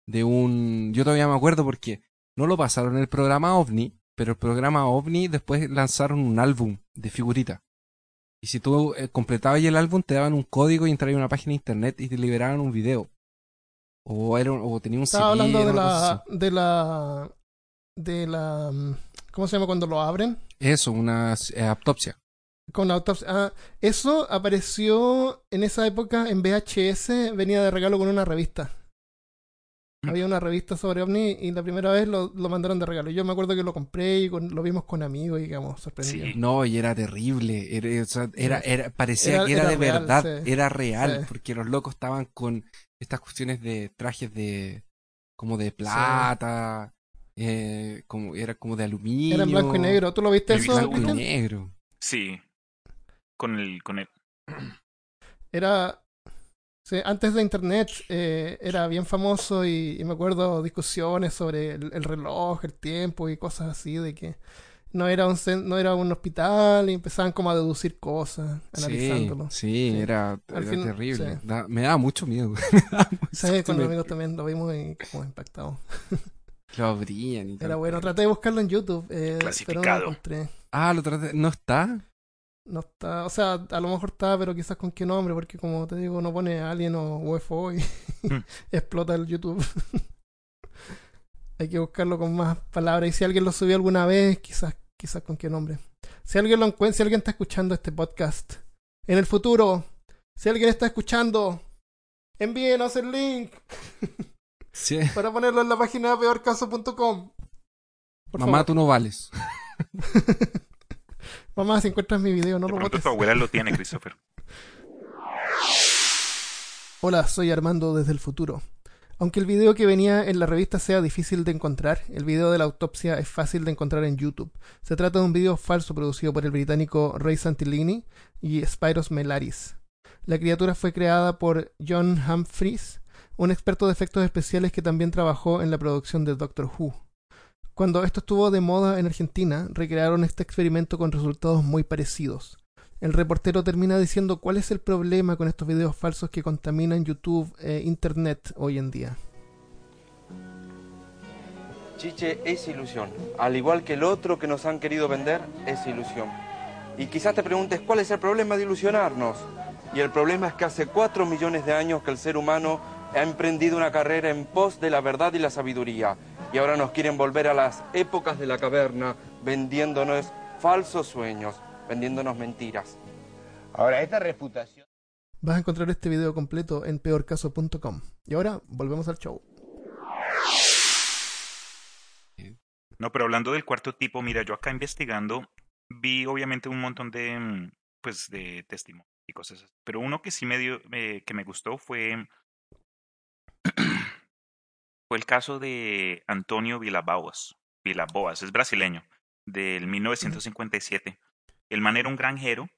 [SPEAKER 3] de un... Yo todavía me acuerdo porque no lo pasaron en el programa OVNI, pero el programa OVNI después lanzaron un álbum de figuritas. Y si tú eh, completabas el álbum, te daban un código y entrabas a una página de internet y te liberaban un video. O, era, un- o tenía un
[SPEAKER 1] estaba
[SPEAKER 3] CD,
[SPEAKER 1] hablando de la, de la. de la. mm, ¿Cómo se llama cuando lo abren?
[SPEAKER 3] Eso, una eh, autopsia.
[SPEAKER 1] Con la autopsia. Ah, eso apareció en esa época en VHS, venía de regalo con una revista. Había una revista sobre OVNI y la primera vez lo, lo mandaron de regalo. Yo me acuerdo que lo compré y con- lo vimos con amigos y quedamos sorprendidos.
[SPEAKER 2] Sí.
[SPEAKER 3] No, y era terrible. Era, o sea, era, era- parecía
[SPEAKER 1] Era-
[SPEAKER 3] que era,
[SPEAKER 1] era
[SPEAKER 3] de
[SPEAKER 1] real,
[SPEAKER 3] verdad.
[SPEAKER 1] sí.
[SPEAKER 3] Era real.
[SPEAKER 1] Sí.
[SPEAKER 3] Porque los locos estaban con estas cuestiones de trajes de. como de plata. eh, como, era como de aluminio.
[SPEAKER 1] Era en blanco y negro. ¿Tú lo viste eso?
[SPEAKER 3] Blanco y negro.
[SPEAKER 2] Sí. con el, con el,
[SPEAKER 1] Era. sí, antes de internet eh, era bien famoso y, y me acuerdo discusiones sobre el, el reloj, el tiempo y cosas así, de que no era un, no era un hospital y empezaban como a deducir cosas,
[SPEAKER 3] Sí,
[SPEAKER 1] analizándolo.
[SPEAKER 3] sí,
[SPEAKER 1] Sí.
[SPEAKER 3] era,
[SPEAKER 1] Al
[SPEAKER 3] era
[SPEAKER 1] fin-
[SPEAKER 3] terrible.
[SPEAKER 1] sí.
[SPEAKER 3] Da- me daba mucho miedo.
[SPEAKER 1] Sí, con los amigos también lo vimos y como impactados.
[SPEAKER 3] Lo abrían y
[SPEAKER 1] Era bueno, traté de buscarlo en YouTube, eh, pero no lo
[SPEAKER 2] Clasificado.
[SPEAKER 1] encontré.
[SPEAKER 3] Ah, lo traté. ¿No está?
[SPEAKER 1] No está, o sea, a lo mejor está, pero quizás con qué nombre, porque como te digo, no pone Alien o UFO y
[SPEAKER 2] Mm.
[SPEAKER 1] explota el YouTube. Hay que buscarlo con más palabras. Y si alguien lo subió alguna vez, quizás, quizás con qué nombre. Si alguien lo encuentra, si alguien está escuchando este podcast en el futuro, si alguien está escuchando, envíenos el link
[SPEAKER 3] Sí.
[SPEAKER 1] para ponerlo en la página peorcaso.com.
[SPEAKER 3] Mamá,
[SPEAKER 1] favor.
[SPEAKER 3] tú no vales.
[SPEAKER 1] Mamá, si encuentras mi video, no
[SPEAKER 2] de
[SPEAKER 1] lo botes.
[SPEAKER 2] tu abuela lo tiene, Christopher.
[SPEAKER 1] Hola, soy Armando desde el futuro. Aunque el video que venía en la revista sea difícil de encontrar, el video de la autopsia es fácil de encontrar en YouTube. Se trata de un video falso producido por el británico Ray Santillini y Spyros Melaris. La criatura fue creada por John Humphries, un experto de efectos especiales que también trabajó en la producción de Doctor Who. Cuando esto estuvo de moda en Argentina, recrearon este experimento con resultados muy parecidos. El reportero termina diciendo cuál es el problema con estos videos falsos que contaminan YouTube e Internet hoy en día.
[SPEAKER 5] Chiche es ilusión. Al igual que el otro que nos han querido vender, es ilusión. Y quizás te preguntes cuál es el problema de ilusionarnos. Y el problema es que hace cuatro millones de años que el ser humano ha emprendido una carrera en pos de la verdad y la sabiduría. Y ahora nos quieren volver a las épocas de la caverna, vendiéndonos falsos sueños, vendiéndonos mentiras.
[SPEAKER 6] Ahora, esta reputación.
[SPEAKER 1] Vas a encontrar este video completo en peorcaso.com. Y ahora volvemos al show.
[SPEAKER 2] No, pero hablando del cuarto tipo, mira, yo acá investigando vi obviamente un montón de, mm, pues, de testimonios y cosas así. Pero uno que sí me dio, eh, que me gustó fue, fue el caso de Antonio Vilaboas. Vilaboas, es brasileño, del 1957. El man era un granjero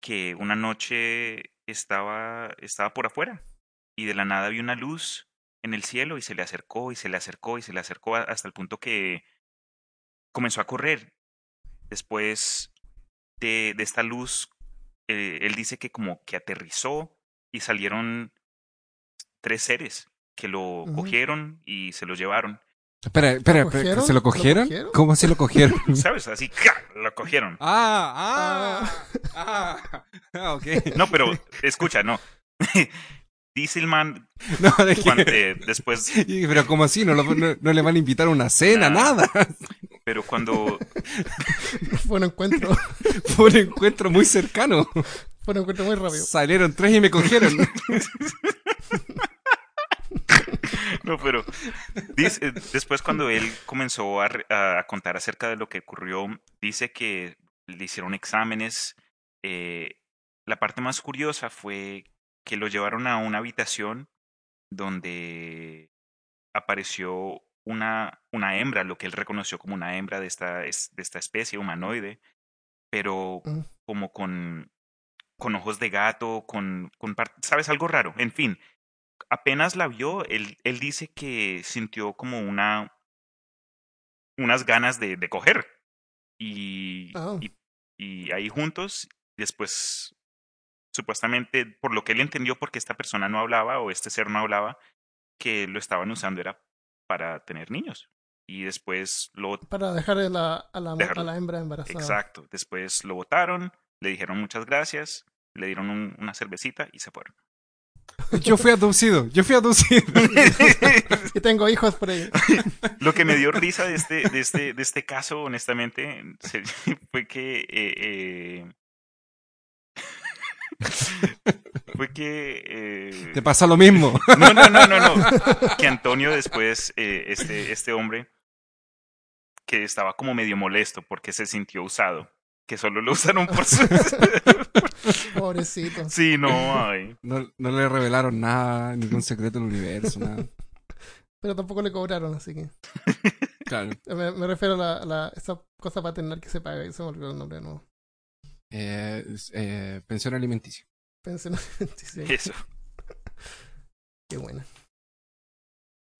[SPEAKER 2] que una noche estaba, estaba por afuera y de la nada vio una luz en el cielo y se le acercó y se le acercó y se le acercó hasta el punto que comenzó a correr. Después de, de esta luz, eh, él dice que como que aterrizó y salieron tres seres que lo cogieron y se lo llevaron.
[SPEAKER 3] Espera, espera,
[SPEAKER 1] ¿Lo
[SPEAKER 3] espera? ¿se lo
[SPEAKER 1] ¿Lo
[SPEAKER 3] cogieron? ¿Cómo se lo cogieron?
[SPEAKER 2] ¿Sabes? Así, ¡ca! lo cogieron.
[SPEAKER 3] ah, ah, ah, ah, ok.
[SPEAKER 2] No, pero escucha, no. Dice el man
[SPEAKER 3] No, de que-
[SPEAKER 2] cuando, eh, después,
[SPEAKER 3] Pero como así, no, lo- no, no le van a invitar a una cena,
[SPEAKER 2] Nada.
[SPEAKER 3] nada.
[SPEAKER 2] pero cuando
[SPEAKER 1] Fue un encuentro,
[SPEAKER 3] Fue un encuentro muy cercano.
[SPEAKER 1] fue un encuentro muy rápido.
[SPEAKER 3] Salieron tres y me cogieron.
[SPEAKER 2] No, pero dice, después cuando él comenzó a, contar acerca de lo que ocurrió, dice que le hicieron exámenes. eh, la parte más curiosa fue que lo llevaron a una habitación donde apareció una, una hembra, lo que él reconoció como una hembra de esta, es- de esta especie humanoide, pero
[SPEAKER 1] Mm.
[SPEAKER 2] como con, con ojos de gato, con, con ¿sabes? Algo raro. En fin, apenas la vio, él, él dice que sintió como una unas ganas de, de coger. Y, y, y ahí juntos, después, supuestamente, por lo que él entendió, porque esta persona no hablaba o este ser no hablaba, que lo estaban usando era para tener niños. Y después lo
[SPEAKER 1] Para dejar a la, a la,
[SPEAKER 2] Dejarlo.
[SPEAKER 1] a la hembra embarazada.
[SPEAKER 2] Exacto. Después lo votaron, le dijeron muchas gracias, le dieron un- una cervecita y se fueron.
[SPEAKER 3] Yo fui abducido, yo fui abducido.
[SPEAKER 1] Y tengo hijos por ahí.
[SPEAKER 2] Lo que me dio risa de este, de este, de este caso, honestamente, fue que eh, eh, fue que eh,
[SPEAKER 3] Te pasa lo mismo.
[SPEAKER 2] no, no, no, no, no. Que Antonio después, eh, este, este hombre, que estaba como medio molesto porque se sintió usado, que solo lo usaron por su...
[SPEAKER 1] Pobrecito.
[SPEAKER 2] Sí, no, ay.
[SPEAKER 3] No, no le revelaron nada, ningún secreto del universo, nada.
[SPEAKER 1] Pero tampoco le cobraron, así que.
[SPEAKER 3] Claro.
[SPEAKER 1] Me, me refiero a la, a la- esa cosa paternal que se paga y se me olvidó el nombre de nuevo.
[SPEAKER 3] Eh, eh, pensión alimenticia.
[SPEAKER 1] Pensión alimenticia.
[SPEAKER 2] Eso.
[SPEAKER 1] Qué buena.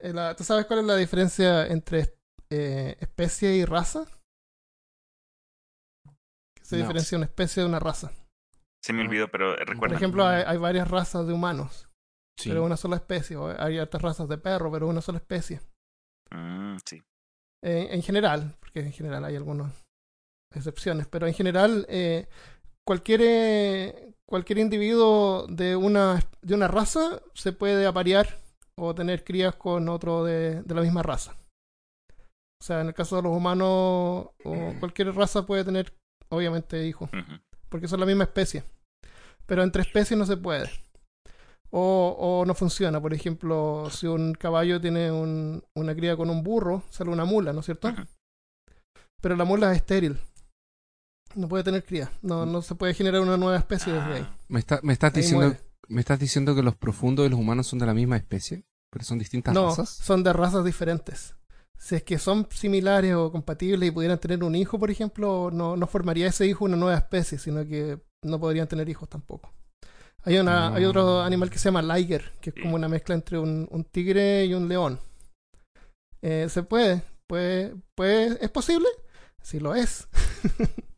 [SPEAKER 1] Eh, la- ¿Tú sabes cuál es la diferencia entre eh, especie y raza? ¿Qué se
[SPEAKER 3] No.
[SPEAKER 1] diferencia una especie de una raza?
[SPEAKER 2] Se me olvidó, pero recuerda.
[SPEAKER 1] Por ejemplo, hay, hay varias razas de humanos,
[SPEAKER 3] Sí.
[SPEAKER 1] pero una sola especie. O hay otras razas de perro, pero una sola especie.
[SPEAKER 2] Mm, sí.
[SPEAKER 1] En, en general, porque en general hay algunas excepciones, pero en general eh, cualquier eh, cualquier individuo de una de una raza se puede aparear o tener crías con otro de, de la misma raza. O sea, en el caso de los humanos o cualquier raza puede tener obviamente hijos,
[SPEAKER 2] Ujú.
[SPEAKER 1] porque son la misma especie. Pero entre especies no se puede. O, o no funciona. Por ejemplo, si un caballo tiene un- una cría con un burro, sale una mula, ¿no es cierto? Pero la mula es estéril. No puede tener cría. No, no se puede generar una nueva especie desde ahí.
[SPEAKER 2] Ah,
[SPEAKER 3] ¿Me, está- me estás
[SPEAKER 1] Ahí
[SPEAKER 3] diciendo,
[SPEAKER 1] muere.
[SPEAKER 3] ¿Me estás diciendo que los profundos y los humanos son de la misma especie? ¿Pero son distintas
[SPEAKER 1] No,
[SPEAKER 3] razas?
[SPEAKER 1] son de razas diferentes. Si es que son similares o compatibles y pudieran tener un hijo, por ejemplo, no, no formaría ese hijo una nueva especie, sino que no podrían tener hijos tampoco. Hay, una, hay otro
[SPEAKER 3] Ah.
[SPEAKER 1] animal que se llama liger, que es como una mezcla entre un, un tigre y un león. Eh, se puede, puede, puede, ¿es posible? Sí lo es.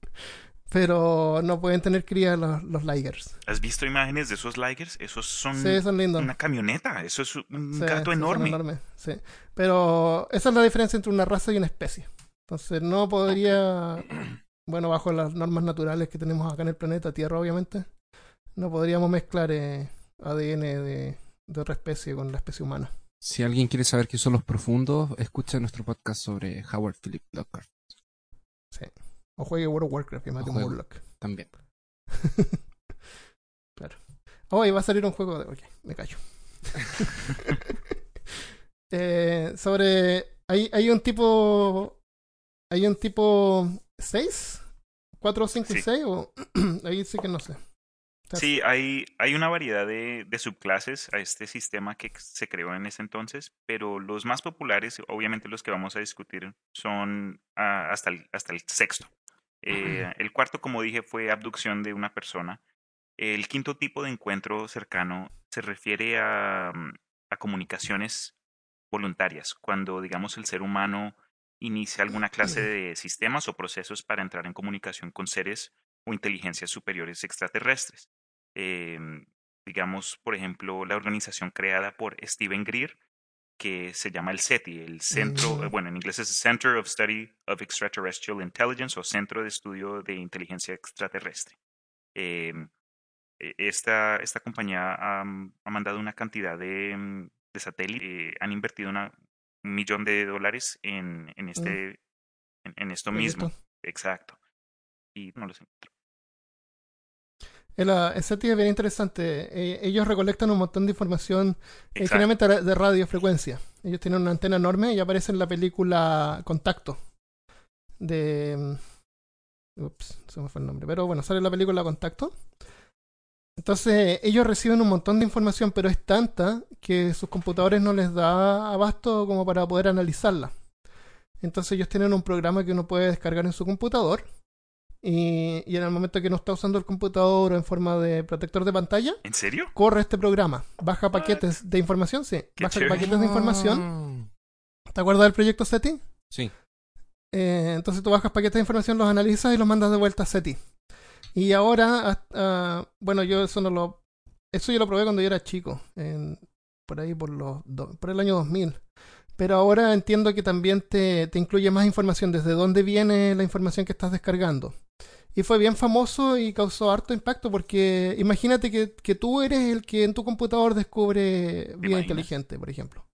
[SPEAKER 1] Pero no pueden tener cría los, los ligers.
[SPEAKER 2] ¿Has visto imágenes de esos Ligers? Esos son
[SPEAKER 1] Sí, son lindos.
[SPEAKER 2] una camioneta. Eso es un
[SPEAKER 1] Sí,
[SPEAKER 2] gato
[SPEAKER 1] sí,
[SPEAKER 2] enorme.
[SPEAKER 1] sí. Pero esa es la diferencia entre una raza y una especie. Entonces no podría, bueno, bajo las normas naturales que tenemos acá en el planeta Tierra, obviamente, no podríamos mezclar eh, ADN de, de otra especie con la especie humana.
[SPEAKER 3] Si alguien quiere saber qué son los profundos, escucha nuestro podcast sobre Howard Philip Lovecraft
[SPEAKER 1] O juegue World of Warcraft y mate un. Murloc.
[SPEAKER 3] también.
[SPEAKER 1] Oh, y va a salir un juego de... Ok, me callo. Eh, sobre... Hay, hay un tipo... Hay un tipo 6? ¿4, 5 y
[SPEAKER 2] Sí.
[SPEAKER 1] 6? O... Ahí sí que no sé.
[SPEAKER 2] Sí, hay, hay una variedad de, de subclases a este sistema que se creó en ese entonces, pero los más populares, obviamente los que vamos a discutir, son ah, hasta, el, hasta el sexto. Eh, el cuarto, como dije, fue abducción de una persona. El quinto tipo de encuentro cercano se refiere a, mm, a comunicaciones voluntarias, cuando, digamos, el ser humano inicia alguna clase de sistemas o procesos para entrar en comunicación con seres o inteligencias superiores extraterrestres. Eh, digamos, por ejemplo, la organización creada por Steven Greer, que se llama el SETI, el Centro,
[SPEAKER 1] Mm.
[SPEAKER 2] bueno, en inglés es Center of Study of Extraterrestrial Intelligence o Centro de Estudio de Inteligencia Extraterrestre. Eh, eh, esta, esta compañía ha, ha mandado una cantidad de, mm, de satélites, eh, han invertido una, un millón de dólares en, en, este, en, en esto mismo. Exacto. Y no los encuentro.
[SPEAKER 1] El, ese tío es bien interesante. Eh, ellos recolectan un montón de información, eh, generalmente de- radiofrecuencia. Ellos tienen una antena enorme y aparece en la película Contacto. De. mm, Ups, se me fue el nombre. Pero bueno, sale en la película Contacto. Entonces, ellos reciben un montón de información, pero es tanta que sus computadores no les da abasto como para poder analizarla. Entonces, ellos tienen un programa que uno puede descargar en su computador. Y, y en el momento que no está usando el computador en forma de protector de pantalla,
[SPEAKER 2] ¿En serio?
[SPEAKER 1] corre este programa. Baja paquetes de información, sí.
[SPEAKER 2] Qué
[SPEAKER 1] Baja
[SPEAKER 2] chévere.
[SPEAKER 1] paquetes de información.
[SPEAKER 3] Ah.
[SPEAKER 1] ¿Te acuerdas del proyecto SETI?
[SPEAKER 3] Sí.
[SPEAKER 1] Eh, entonces tú bajas paquetes de información, los analizas y los mandas de vuelta a SETI. Y ahora, ah, ah, bueno, yo eso no lo. Eso yo lo probé cuando yo era chico, en- por ahí por, los do- por el año 2000. Pero ahora entiendo que también te, te incluye más información, desde dónde viene la información que estás descargando. Y fue bien famoso y causó harto impacto porque imagínate que, que tú eres el que en tu computador descubre vida inteligente, por ejemplo.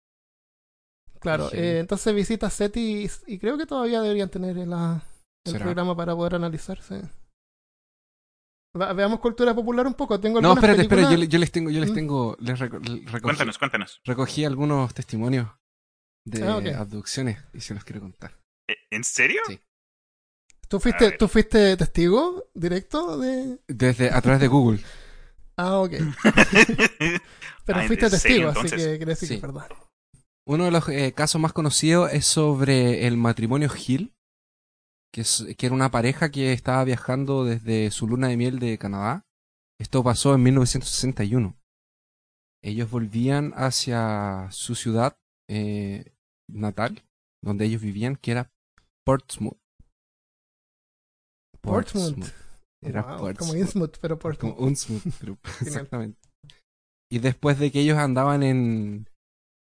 [SPEAKER 1] Claro, eh, entonces visita SETI y, y creo que todavía deberían tener la- el
[SPEAKER 3] ¿Será?
[SPEAKER 1] programa para poder analizarse. Va- veamos cultura popular un poco. Tengo
[SPEAKER 3] No, espérate, espérate, yo,
[SPEAKER 1] películas-
[SPEAKER 3] yo les tengo, yo les
[SPEAKER 1] Mm.
[SPEAKER 3] tengo, les reco- les recogí,
[SPEAKER 2] Cuéntanos, cuéntanos.
[SPEAKER 3] recogí algunos testimonios de
[SPEAKER 1] Ah,
[SPEAKER 3] abducciones y se los quiero contar.
[SPEAKER 2] ¿E- ¿En serio?
[SPEAKER 3] Sí.
[SPEAKER 1] ¿Tú fuiste. ¿Tú fuiste testigo directo de...?
[SPEAKER 3] Desde, a través de Google.
[SPEAKER 1] Ah, ok. Pero
[SPEAKER 2] Ah,
[SPEAKER 1] fuiste
[SPEAKER 2] serio,
[SPEAKER 1] testigo, así que quiere decir
[SPEAKER 3] Sí.
[SPEAKER 1] que es verdad.
[SPEAKER 3] Uno de los eh, casos más conocidos es sobre el matrimonio Hill, que, es- que era una pareja que estaba viajando desde su luna de miel de Canadá. Esto pasó en 1961. Ellos volvían hacia su ciudad eh, natal, donde ellos vivían, que era Portsmouth.
[SPEAKER 1] Portsmouth.
[SPEAKER 3] Era
[SPEAKER 1] Wow,
[SPEAKER 3] Portsmouth.
[SPEAKER 1] Como Innsmouth, pero Portsmouth.
[SPEAKER 3] Como Unsmouth Group, exactamente. Y después de que ellos andaban en,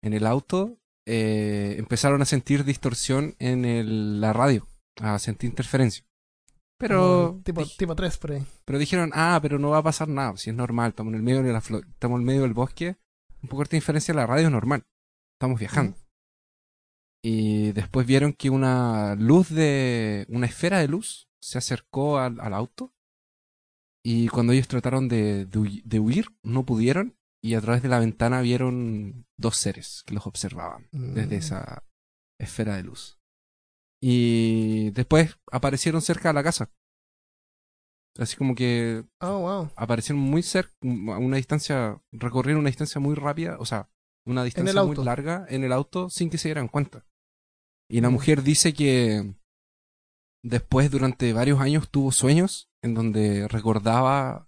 [SPEAKER 3] en el auto, eh, empezaron a sentir distorsión en el- la radio, a sentir interferencia. Pero,
[SPEAKER 1] tipo, tipo 3 por ahí.
[SPEAKER 3] pero dijeron, ah, pero no va a pasar nada, si es normal, estamos en el medio de la estamos en el medio del bosque, un poco de interferencia en la radio es normal, estamos viajando. Y después vieron que una luz de, una esfera de luz se acercó al, al auto. Y cuando ellos trataron de, de hui- de huir, no pudieron. Y a través de la ventana vieron dos seres que los observaban desde
[SPEAKER 1] Mm.
[SPEAKER 3] esa esfera de luz. Y después aparecieron cerca de la casa. Así como que
[SPEAKER 1] Oh, wow.
[SPEAKER 3] aparecieron muy cerca, a una distancia, recorrieron una distancia muy rápida, o sea, una distancia muy larga en el auto sin que se dieran cuenta. Y la
[SPEAKER 1] Mm.
[SPEAKER 3] mujer dice que después, durante varios años, tuvo sueños en donde recordaba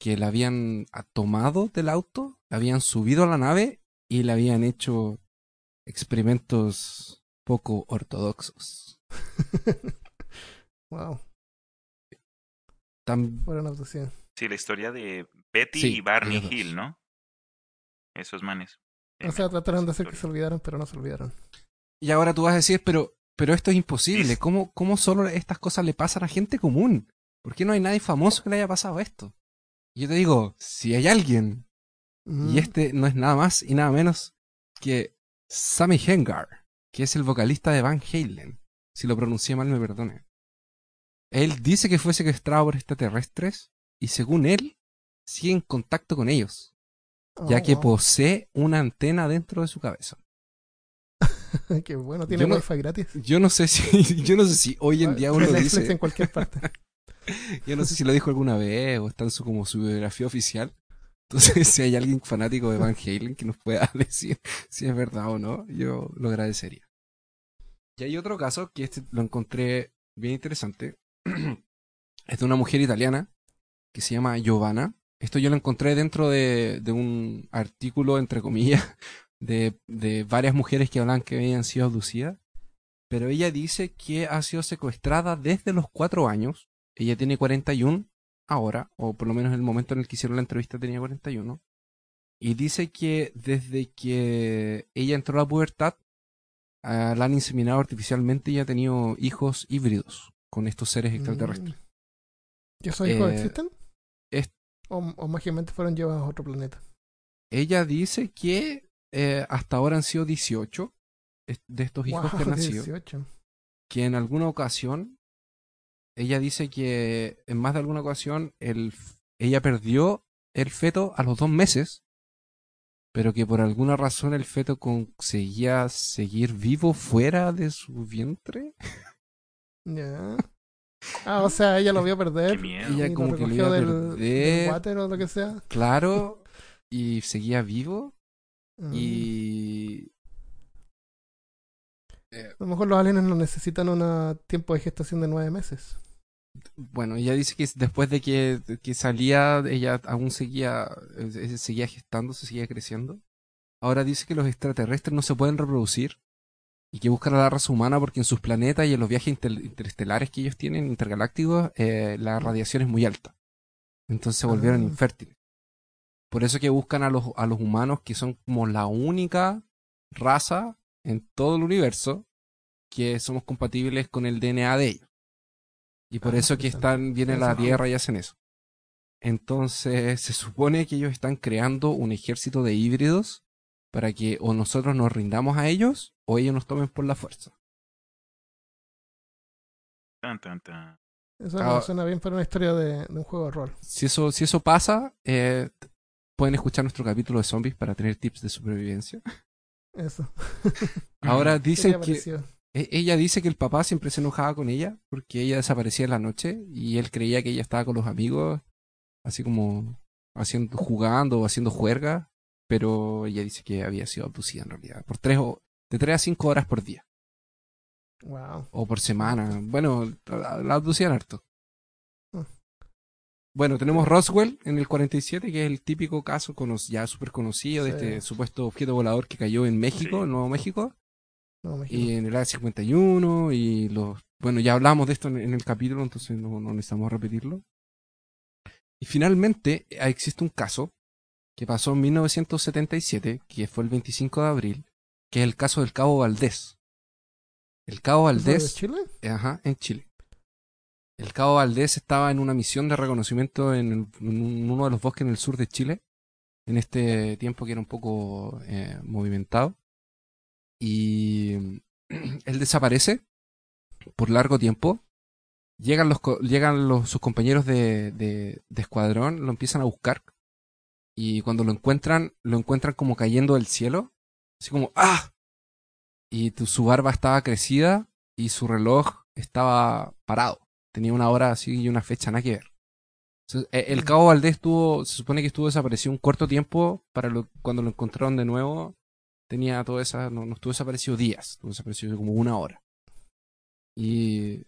[SPEAKER 3] que la habían tomado del auto, la habían subido a la nave y le habían hecho experimentos poco ortodoxos.
[SPEAKER 1] wow. Abducción.
[SPEAKER 2] Sí, la historia de Betty
[SPEAKER 3] Sí,
[SPEAKER 2] y Barney. Hill, ¿no? Esos manes.
[SPEAKER 1] O sea, trataron de hacer que se olvidaran, pero no se olvidaron.
[SPEAKER 3] Y ahora tú vas a decir, pero, pero esto es imposible.
[SPEAKER 2] Es-
[SPEAKER 3] ¿Cómo, ¿Cómo solo estas cosas le pasan a gente común? ¿Por qué no hay nadie famoso que le haya pasado esto? Y yo te digo, si hay alguien,
[SPEAKER 1] Mm.
[SPEAKER 3] y este no es nada más y nada menos que Sammy Hengar, que es el vocalista de Van Halen. Si lo pronuncié mal, me perdone. Él dice que fue secuestrado por extraterrestres y según él, sigue en contacto con ellos,
[SPEAKER 1] Oh,
[SPEAKER 3] ya que
[SPEAKER 1] wow.
[SPEAKER 3] posee una antena dentro de su cabeza.
[SPEAKER 1] Qué bueno, tiene
[SPEAKER 3] Yo no-
[SPEAKER 1] wifi gratis.
[SPEAKER 3] Yo no sé si, yo no sé si hoy en día uno
[SPEAKER 1] Netflix
[SPEAKER 3] dice,
[SPEAKER 1] en cualquier parte.
[SPEAKER 3] yo no sé si lo dijo alguna vez o está en su como su biografía oficial. Entonces, si hay alguien fanático de Van Halen que nos pueda decir si es verdad o no, yo lo agradecería. Y hay otro caso que este lo encontré bien interesante. es de una mujer italiana que se llama Giovanna. Esto yo lo encontré dentro de, de un artículo, entre comillas, de, de varias mujeres que hablan que habían sido abducidas. Pero ella dice que ha sido secuestrada desde los cuatro años. Ella tiene 41 ahora, o por lo menos en el momento en el que hicieron la entrevista tenía 41. Y dice que desde que ella entró a la pubertad, ah, la han inseminado artificialmente y ha tenido hijos híbridos con estos seres extraterrestres.
[SPEAKER 1] Mm. ¿Y esos hijos
[SPEAKER 3] Eh,
[SPEAKER 1] existen?
[SPEAKER 3] es-
[SPEAKER 1] ¿O, o mágicamente fueron llevados a otro planeta?
[SPEAKER 3] Ella dice que eh, hasta ahora han sido 18 es- de estos hijos que han nacido.
[SPEAKER 1] 18.
[SPEAKER 3] que en alguna ocasión ella dice que en más de alguna ocasión el, ella perdió el feto a los dos meses, pero que por alguna razón el feto conseguía seguir vivo fuera de su vientre.
[SPEAKER 1] Ya. Ah, o sea, ella lo vio
[SPEAKER 2] Qué
[SPEAKER 1] perder.
[SPEAKER 2] miedo.
[SPEAKER 3] Ella
[SPEAKER 1] y
[SPEAKER 3] como
[SPEAKER 1] lo
[SPEAKER 3] que lo a
[SPEAKER 1] del, del water o lo que sea.
[SPEAKER 3] Claro, y seguía vivo
[SPEAKER 1] Mm.
[SPEAKER 3] y
[SPEAKER 1] A lo mejor los aliens no necesitan un tiempo de gestación de nueve meses.
[SPEAKER 3] bueno, ella dice que después de que, que salía, ella aún seguía, eh, seguía gestándose, seguía creciendo. Ahora dice que los extraterrestres no se pueden reproducir y que buscan a la raza humana porque en sus planetas y en los viajes inter- interestelares que ellos tienen, intergalácticos, eh, la radiación es muy alta. Entonces se volvieron
[SPEAKER 1] Ah.
[SPEAKER 3] infértiles. Por eso que buscan a los, a los humanos que son como la única raza en todo el universo que somos compatibles con el DNA de ellos. Y por
[SPEAKER 1] Ah,
[SPEAKER 3] eso que están, vienen a la. Tierra y hacen eso. Entonces se supone que ellos están creando un ejército de híbridos para que o nosotros nos rindamos a ellos o ellos nos tomen por la fuerza.
[SPEAKER 2] Tan, tan, tan.
[SPEAKER 1] Eso
[SPEAKER 3] Ah.
[SPEAKER 1] no suena bien para una historia de, de un juego de rol.
[SPEAKER 3] Si eso, si eso pasa, eh, pueden escuchar nuestro capítulo de zombies para tener tips de supervivencia.
[SPEAKER 1] Eso.
[SPEAKER 3] Ahora
[SPEAKER 1] ¿Qué
[SPEAKER 3] dicen que e- ella dice que el papá siempre se enojaba con ella porque ella desaparecía en la noche y él creía que ella estaba con los amigos, así como haciendo, jugando o haciendo juerga, pero ella dice que había sido abducida en realidad por tres o de tres a cinco horas por día.
[SPEAKER 1] Wow.
[SPEAKER 3] o por semana. Bueno, la, la abducían harto.
[SPEAKER 1] Ah.
[SPEAKER 3] Bueno, tenemos Roswell en el 47, que es el típico caso cono- ya súper conocido de
[SPEAKER 1] Sí.
[SPEAKER 3] este supuesto objeto volador que cayó en México,
[SPEAKER 2] Sí.
[SPEAKER 3] en Nuevo México,
[SPEAKER 1] No, México.
[SPEAKER 3] y en el área 51, y los... Bueno, ya hablamos de esto en, en el capítulo, entonces no, no necesitamos repetirlo. Y finalmente eh, existe un caso que pasó en 1977, que fue el 25 de abril, que es el caso del Cabo Valdés. El Cabo
[SPEAKER 1] ¿Eso es de
[SPEAKER 3] Valdés...
[SPEAKER 1] Chile?
[SPEAKER 3] Ajá, en Chile. El Cabo Valdés estaba en una misión de reconocimiento en, uno de los bosques en el sur de Chile, en este tiempo que era un poco eh, movimentado. Y él desaparece por largo tiempo. Llegan, los, llegan sus compañeros de, de, escuadrón, lo empiezan a buscar. Y cuando lo encuentran, lo encuentran como cayendo del cielo. Así como, ¡ah! Y su barba estaba crecida y su reloj estaba parado. Tenía una hora así y una fecha nada que ver. Entonces, e- el Cabo Valdés estuvo, se supone que estuvo desaparecido un corto tiempo para lo, cuando lo encontraron de nuevo. Tenía toda esa, no, no estuvo desaparecido días, estuvo desaparecido como una hora. Y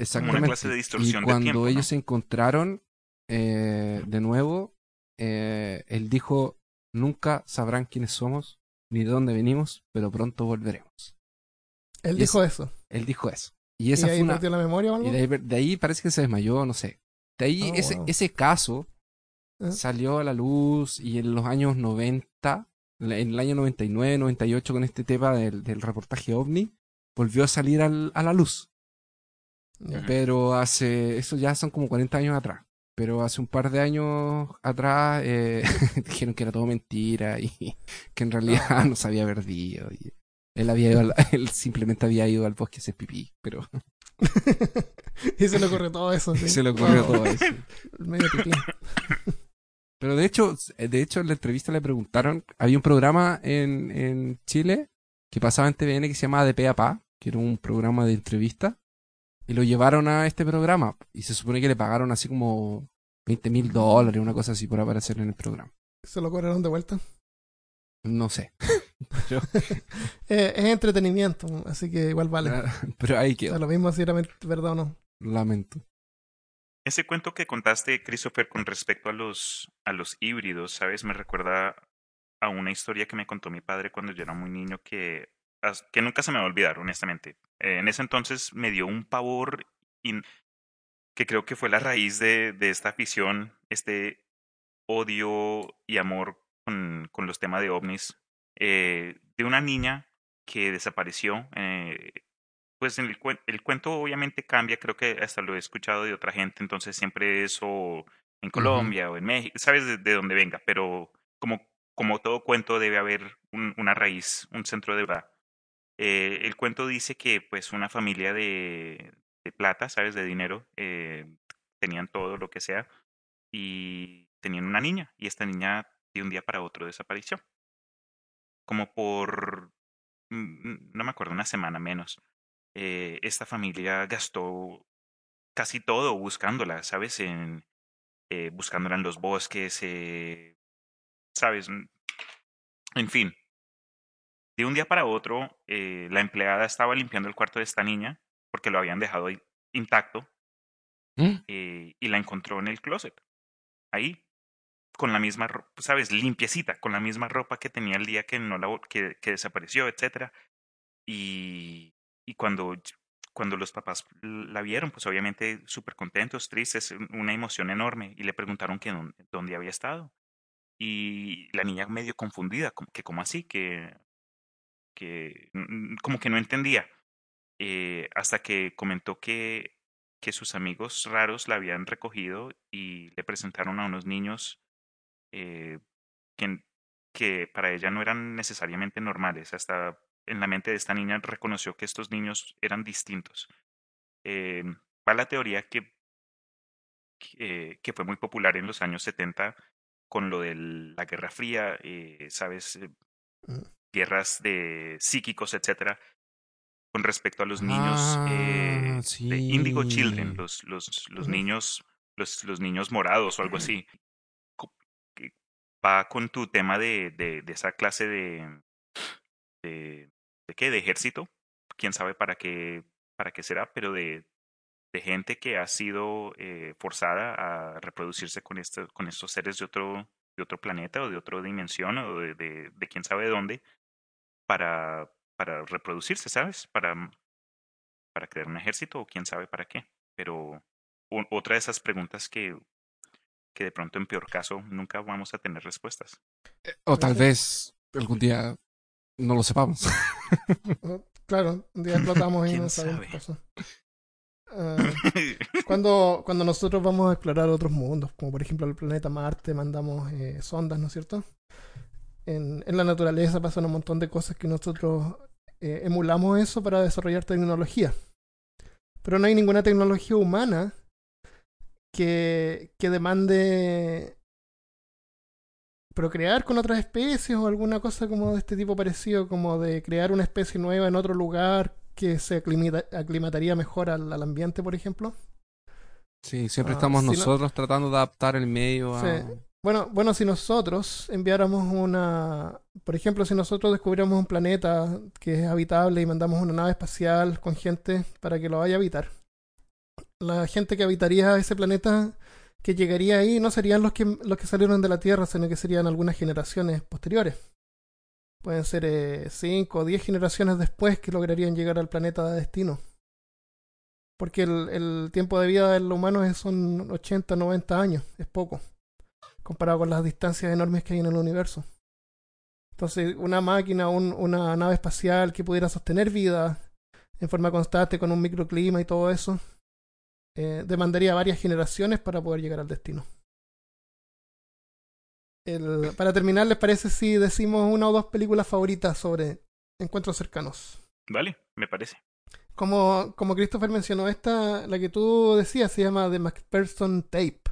[SPEAKER 3] exactamente.
[SPEAKER 2] clase de distorsión
[SPEAKER 3] y
[SPEAKER 2] de
[SPEAKER 3] cuando
[SPEAKER 2] tiempo, ¿no?
[SPEAKER 3] ellos se encontraron eh, de nuevo, eh, él dijo: Nunca sabrán quiénes somos ni de dónde venimos, pero pronto volveremos.
[SPEAKER 1] Él
[SPEAKER 3] y
[SPEAKER 1] dijo eso.
[SPEAKER 3] Él dijo eso. Y
[SPEAKER 1] ¿Y
[SPEAKER 3] esa
[SPEAKER 1] ahí
[SPEAKER 3] fue una,
[SPEAKER 1] la memoria o algo?
[SPEAKER 3] y de ahí, de ahí parece que se desmayó, no sé. De ahí
[SPEAKER 1] Oh,
[SPEAKER 3] ese,
[SPEAKER 1] wow.
[SPEAKER 3] ese caso
[SPEAKER 1] Ah.
[SPEAKER 3] salió a la luz y en los años 90, en el año 99, 98 con este tema del, del reportaje OVNI, volvió a salir al- a la luz.
[SPEAKER 1] Ya.
[SPEAKER 3] Pero hace, eso ya son como 40 años atrás. Pero hace un par de años atrás eh, dijeron que era todo mentira y que en realidad no se había perdido. Y él, había ido al- él simplemente había ido al bosque a hacer pipí, pero
[SPEAKER 1] y se le ocurrió todo eso. sí.
[SPEAKER 3] se le ocurrió
[SPEAKER 1] Wow.
[SPEAKER 3] todo eso.
[SPEAKER 1] Medio pipí.
[SPEAKER 3] Pero de hecho, de hecho en la entrevista le preguntaron, había un programa en, en Chile que pasaba en TVN que se llamaba De Pe a Pa, que era un programa de entrevista, y lo llevaron a este programa, y se supone que le pagaron así como 20 mil dólares, una cosa así por aparecer en el programa.
[SPEAKER 1] Se lo cobraron de vuelta.
[SPEAKER 3] No sé.
[SPEAKER 1] Eh, es entretenimiento, así que igual vale.
[SPEAKER 3] pero ahí quedó.
[SPEAKER 1] lo mismo si era verdad o no.
[SPEAKER 3] Lamento.
[SPEAKER 2] Ese cuento que contaste, Christopher, con respecto a los, a los híbridos, ¿sabes? Me recuerda a una historia que me contó mi padre cuando yo era muy niño que, que nunca se me va a olvidar, honestamente. Eh, en ese entonces me dio un pavor in- que creo que fue la raíz de, de esta afición, este odio y amor con, con los temas de ovnis, eh, de una niña que desapareció. eh, pues en el, el cuento obviamente cambia, creo que hasta lo he escuchado de otra gente, entonces siempre eso en Colombia o en México, sabes de, de dónde venga, pero como, como todo cuento debe haber un- una raíz, un centro de verdad. Eh, el cuento dice que pues una familia de, de plata, sabes, de dinero, tenían todo lo que sea y tenían una niña y esta niña de un día para otro desapareció. Como por, mm, no me acuerdo, una semana menos eh, esta familia gastó casi todo buscándola, ¿sabes? En, eh, buscándola en los bosques, eh, ¿sabes? Mm, En fin. De un día para otro, la empleada estaba limpiando el cuarto de esta niña porque lo habían dejado intacto
[SPEAKER 3] ¿Mm?
[SPEAKER 2] y la encontró en el closet. Ahí. Con la misma ropa, ¿sabes? Limpiecita, con la misma ropa que tenía el día que, no la, que, desapareció, etcétera. Y, y cuando, cuando los papás la vieron, pues obviamente súper contentos, tristes, una emoción enorme, y le preguntaron que dónde, había estado. Y la niña medio confundida, que como así, que, que como que no entendía. Eh, hasta que comentó que, que sus amigos raros la habían recogido y le presentaron a unos niños eh, que, que para ella no eran necesariamente normales. Hasta en la mente de esta niña reconoció que estos niños eran distintos. Eh, va la teoría que, que, que fue muy popular en los años 70 con lo de la Guerra Fría, eh, ¿sabes? Eh,
[SPEAKER 1] Mm.
[SPEAKER 2] guerras de psíquicos, etcétera, con respecto a los niños eh,
[SPEAKER 3] Ah,
[SPEAKER 2] de Indigo. Children, los, los, niños, los, los niños morados o algo así. Va con tu tema de, de, esa clase de, de, ¿de qué? De ejército, quién sabe para qué, para qué será, pero de, gente que ha sido eh, forzada a reproducirse con, este, con estos seres de otro, de otro planeta o de otra dimensión o de, de, de quién sabe dónde para, para reproducirse, ¿sabes? Para, para crear un ejército o quién sabe para qué. Pero otra de esas preguntas que, que de pronto en peor caso nunca vamos a tener respuestas.
[SPEAKER 3] O tal vez algún día no lo sepamos.
[SPEAKER 1] Claro, un día explotamos y
[SPEAKER 2] ¿Quién
[SPEAKER 1] no sabemos. Ah, cuando, cuando nosotros vamos a explorar otros mundos, como por ejemplo el planeta Marte, mandamos eh, sondas, ¿no es cierto? En, en la naturaleza pasan un montón de cosas que nosotros eh, emulamos eso para desarrollar tecnología. Pero no hay ninguna tecnología humana que, que demande procrear con otras especies o alguna cosa como de este tipo parecido, como de crear una especie nueva en otro lugar que se aclimata- aclimataría mejor al, al ambiente, por ejemplo.
[SPEAKER 3] Sí, siempre
[SPEAKER 1] Ah,
[SPEAKER 3] estamos
[SPEAKER 1] si no-
[SPEAKER 3] nosotros tratando de adaptar el medio a...
[SPEAKER 1] Sí. Bueno, bueno, si nosotros enviáramos una, por ejemplo, si nosotros descubriéramos un planeta que es habitable y mandamos una nave espacial con gente para que lo vaya a habitar, la gente que habitaría ese planeta, que llegaría ahí, no serían los que los que salieron de la Tierra, sino que serían algunas generaciones posteriores. Pueden ser eh, cinco o diez generaciones después que lograrían llegar al planeta de destino. Porque el, el tiempo de vida del humano es, son 80, 90 años, es poco comparado con las distancias enormes que hay en el universo. Entonces, una máquina, un- una nave espacial que pudiera sostener vida en forma constante con un microclima y todo eso, eh, demandaría varias generaciones para poder llegar al destino. El- para terminar, ¿les parece si decimos una o dos películas favoritas sobre encuentros cercanos?
[SPEAKER 2] Vale, me parece.
[SPEAKER 1] Como, como Christopher mencionó, esta, la que tú decías, se llama The McPherson Tape.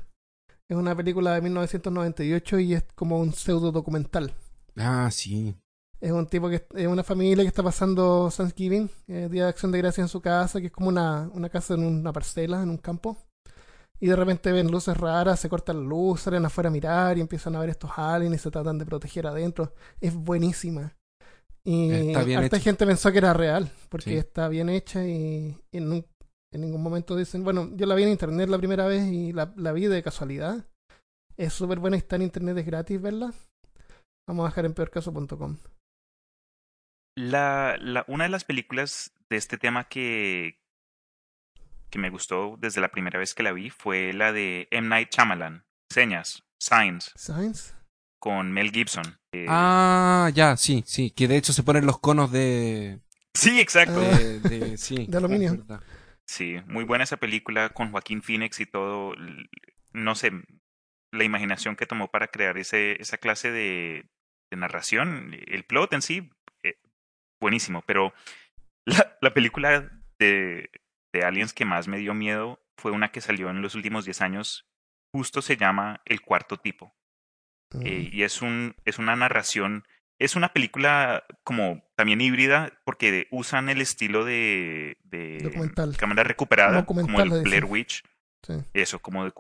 [SPEAKER 1] Es una película de 1998 y es como un pseudo documental.
[SPEAKER 3] Ah, sí.
[SPEAKER 1] Es un tipo que es una familia que está pasando Thanksgiving, eh, Día de Acción de Gracia en su casa, que es como una, una casa en una parcela, en un campo. Y de repente ven luces raras, se cortan la luz, salen afuera a mirar y empiezan a ver estos aliens y se tratan de proteger adentro. Es buenísima. Y
[SPEAKER 3] hecha.
[SPEAKER 1] gente pensó que era real, porque
[SPEAKER 3] Sí.
[SPEAKER 1] está bien hecha y, y en, un- en ningún momento dicen, bueno, yo la vi en internet la primera vez y la, la vi de casualidad. Es súper buena está en internet, es gratis verla. Vamos a dejar en peorcaso.com.
[SPEAKER 2] La, la, una de las películas de este tema que, que me gustó desde la primera vez que la vi fue la de M. Night Shyamalan, Señas, Signs,
[SPEAKER 1] Science.
[SPEAKER 2] con Mel Gibson. Eh,
[SPEAKER 3] Ah, ya, sí, sí. Que de hecho se ponen los conos de...
[SPEAKER 2] sí, exacto.
[SPEAKER 3] De, de- sí,
[SPEAKER 1] De aluminio.
[SPEAKER 2] Sí, muy buena esa película con Joaquín Phoenix y todo. No sé, la imaginación que tomó para crear ese, esa clase de, de narración. El plot en sí, buenísimo. Pero la, la película de, de Aliens que más me dio miedo fue una que salió en los últimos 10 años. Justo se llama El Cuarto Tipo. Eh, y es, un, es una narración, es una película como también híbrida porque usan el estilo de, de
[SPEAKER 1] Documental.
[SPEAKER 2] cámara recuperada, como
[SPEAKER 1] Documental,
[SPEAKER 2] el. Blair Witch,
[SPEAKER 1] Sí.
[SPEAKER 2] eso, como de-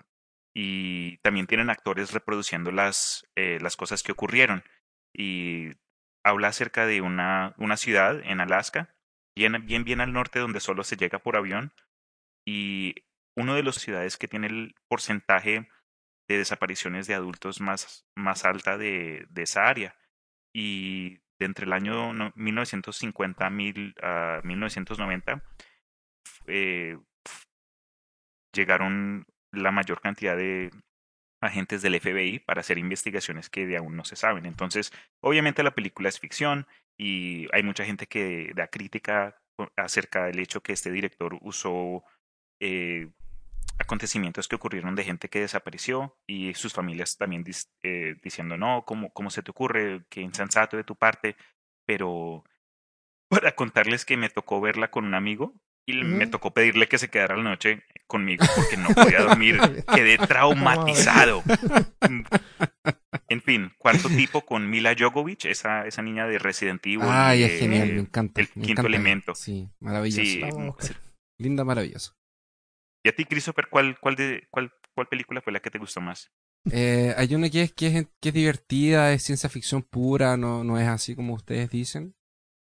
[SPEAKER 2] y también tienen actores reproduciendo las, eh, las cosas que ocurrieron. Y habla acerca de una, una ciudad en Alaska, bien, bien, bien al norte, donde solo se llega por avión. Y una de las ciudades que tiene el porcentaje de desapariciones de adultos más, más alta de, de esa área. Y de entre el año no- 1950 a mil, a 1990 eh, llegaron la mayor cantidad de agentes del FBI para hacer investigaciones que de aún no se saben. Entonces, obviamente la película es ficción y hay mucha gente que da crítica acerca del hecho que este director usó eh, acontecimientos que ocurrieron de gente que desapareció y sus familias también eh, diciendo, no, ¿cómo, ¿cómo se te ocurre? Qué insensato de tu parte. Pero para contarles que me tocó verla con un amigo y me tocó pedirle que se quedara la noche conmigo porque no podía dormir. Quedé traumatizado. En fin, cuarto tipo con Mila Jovovich, esa, esa niña de Resident Evil.
[SPEAKER 3] Ay, es genial, me encanta.
[SPEAKER 2] el
[SPEAKER 3] me
[SPEAKER 2] quinto
[SPEAKER 3] encanta.
[SPEAKER 2] elemento.
[SPEAKER 3] Sí, maravilloso.
[SPEAKER 2] Sí, mm.
[SPEAKER 3] Linda, maravilloso.
[SPEAKER 2] ¿Y a ti, Christopher, cuál, cuál, de, cuál, cuál película fue la que te gustó más?
[SPEAKER 3] Eh, hay una que es, que es que es divertida, es ciencia ficción pura, no, no es así como ustedes dicen.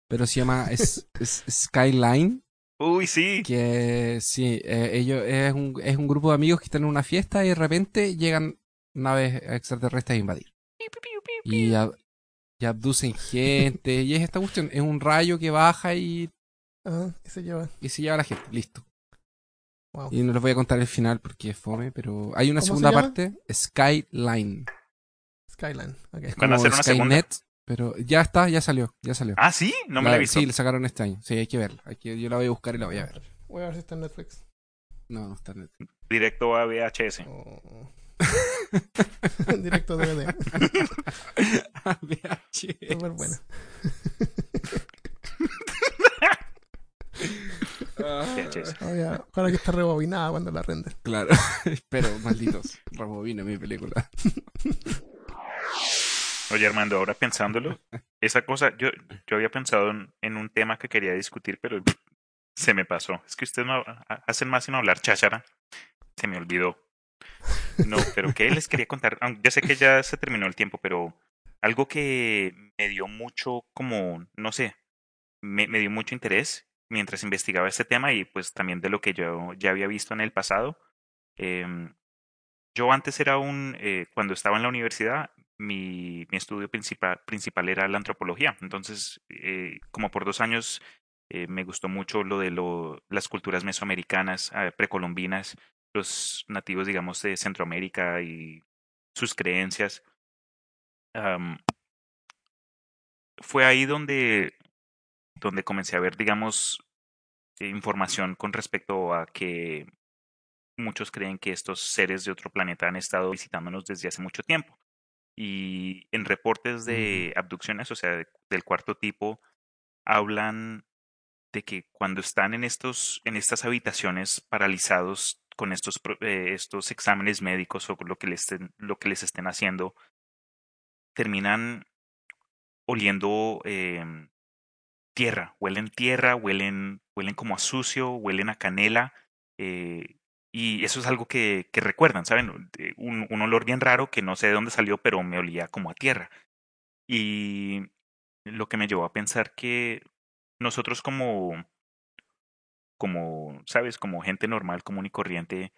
[SPEAKER 3] pero se llama es- es- Skyline.
[SPEAKER 2] Uy, sí.
[SPEAKER 3] Que sí, eh, ellos es un, es un grupo de amigos que están en una fiesta y de repente llegan naves extraterrestres a invadir. Y, ab- y abducen gente. y es esta cuestión, es un rayo que baja y,
[SPEAKER 1] Ah, y se lleva.
[SPEAKER 3] y se lleva a la gente. Listo.
[SPEAKER 1] Wow.
[SPEAKER 3] Y no les voy a contar el final porque es fome, pero hay una
[SPEAKER 1] ¿Cómo se
[SPEAKER 3] segunda parte, Skyline.
[SPEAKER 1] Skyline. Ok.
[SPEAKER 3] Es
[SPEAKER 2] ¿Van a
[SPEAKER 3] como
[SPEAKER 2] hacer una segunda?
[SPEAKER 3] Pero ya está, ya salió, ya salió.
[SPEAKER 2] Ah, sí, no me
[SPEAKER 3] La-
[SPEAKER 2] la he visto.
[SPEAKER 3] Sí, la sacaron este año. Sí, hay que verla. Hay que, yo la voy a buscar y la voy a ver.
[SPEAKER 1] Voy a ver si está en Netflix.
[SPEAKER 3] No, no está en Netflix.
[SPEAKER 2] Directo a VHS.
[SPEAKER 1] Oh. Directo DVD. Súper buena.
[SPEAKER 2] VHS.
[SPEAKER 1] Oye, Ojalá que esté rebobinada cuando la rende.
[SPEAKER 3] Claro, pero malditos, rebobina mi película.
[SPEAKER 2] Oye, Armando, ahora pensándolo, esa cosa, yo, yo había pensado en, un tema que quería discutir, pero se me pasó. Es que ustedes no ha- hacen más sino hablar cháchara. Se me olvidó. No, pero ¿qué les quería contar? Ya sé que ya se terminó el tiempo, pero algo que me dio mucho, como, no sé, me, me dio mucho interés mientras investigaba este tema y pues también de lo que yo ya había visto en el pasado. Em, yo antes era un, eh, cuando estaba en la universidad, mi, mi estudio principal, principal era la antropología. Entonces, eh, como por dos años, eh, me gustó mucho lo de lo, las culturas mesoamericanas, eh, precolombinas, los nativos, digamos, de Centroamérica y sus creencias. Fue ahí donde, donde comencé a ver, digamos, eh, información con respecto a que muchos creen que estos seres de otro planeta han estado visitándonos desde hace mucho tiempo. Y en reportes de abducciones, o sea, de- del cuarto tipo, hablan de que cuando están en estos, en estas habitaciones paralizados con estos, eh, estos exámenes médicos o lo que les estén, lo que les estén haciendo, terminan oliendo em, tierra, huelen tierra, huelen, huelen como a sucio, huelen a canela, eh, y eso es algo que, que recuerdan, ¿saben? De Un, un olor bien raro que no sé de dónde salió, pero me olía como a tierra. Y lo que me llevó a pensar que nosotros como, como, ¿sabes? Como gente normal, común y corriente,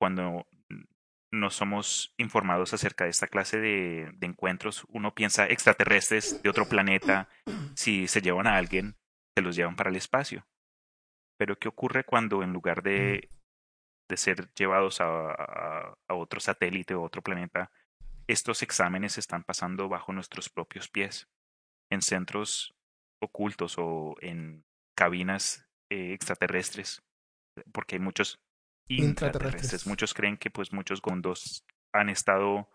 [SPEAKER 2] cuando no somos informados acerca de esta clase de, de encuentros, uno piensa extraterrestres de otro planeta, si se llevan a alguien, se los llevan para el espacio. Pero ¿qué ocurre cuando en lugar de, de ser llevados a, a, a otro satélite o otro planeta, estos exámenes están pasando bajo nuestros propios pies, en centros ocultos o en cabinas eh, extraterrestres? Porque hay muchos
[SPEAKER 1] Intraterrestres.
[SPEAKER 2] Muchos creen que pues muchos gondos han estado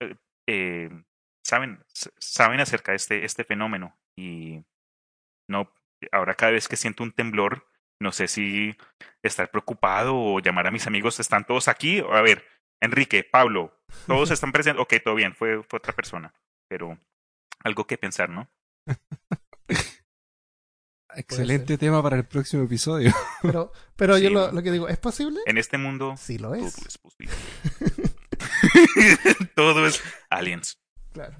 [SPEAKER 2] eh, eh, saben saben acerca de este este fenómeno y no ahora cada vez que siento un temblor no sé si estar preocupado o llamar a mis amigos están todos aquí a ver Enrique Pablo todos están presentes ok todo bien fue fue otra persona pero algo que pensar no
[SPEAKER 3] Excelente tema para el próximo episodio.
[SPEAKER 1] Pero, pero yo lo, lo que digo, ¿es posible?
[SPEAKER 2] en este mundo
[SPEAKER 1] Sí lo
[SPEAKER 2] todo
[SPEAKER 1] es.
[SPEAKER 2] es posible todo es aliens
[SPEAKER 1] Claro.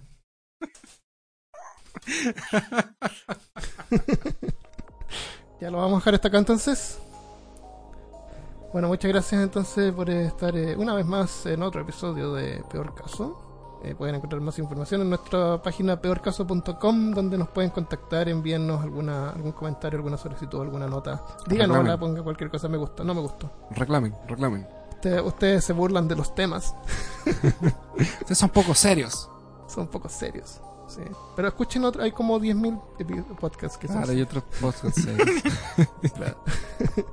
[SPEAKER 1] Ya lo vamos a dejar hasta acá entonces. Bueno, muchas gracias entonces por estar eh, una vez más en otro episodio de Peor Caso. Eh, pueden encontrar más información en nuestra página peorcaso.com donde nos pueden contactar, enviarnos alguna, algún comentario, alguna solicitud, alguna nota. Díganos, hola, ponga cualquier cosa, me gusta, no me gustó.
[SPEAKER 3] reclamen, reclamen.
[SPEAKER 1] Ustedes, ustedes se burlan de los temas,
[SPEAKER 3] Ustedes son poco serios.
[SPEAKER 1] son poco serios. Sí. Pero escuchen otro, hay como 10.000 epi- podcasts que son
[SPEAKER 3] Ahora hay otros podcasts serios.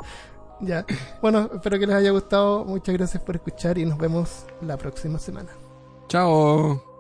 [SPEAKER 1] Ya. Bueno, espero que les haya gustado. Muchas gracias por escuchar y nos vemos la próxima semana.
[SPEAKER 3] Chao.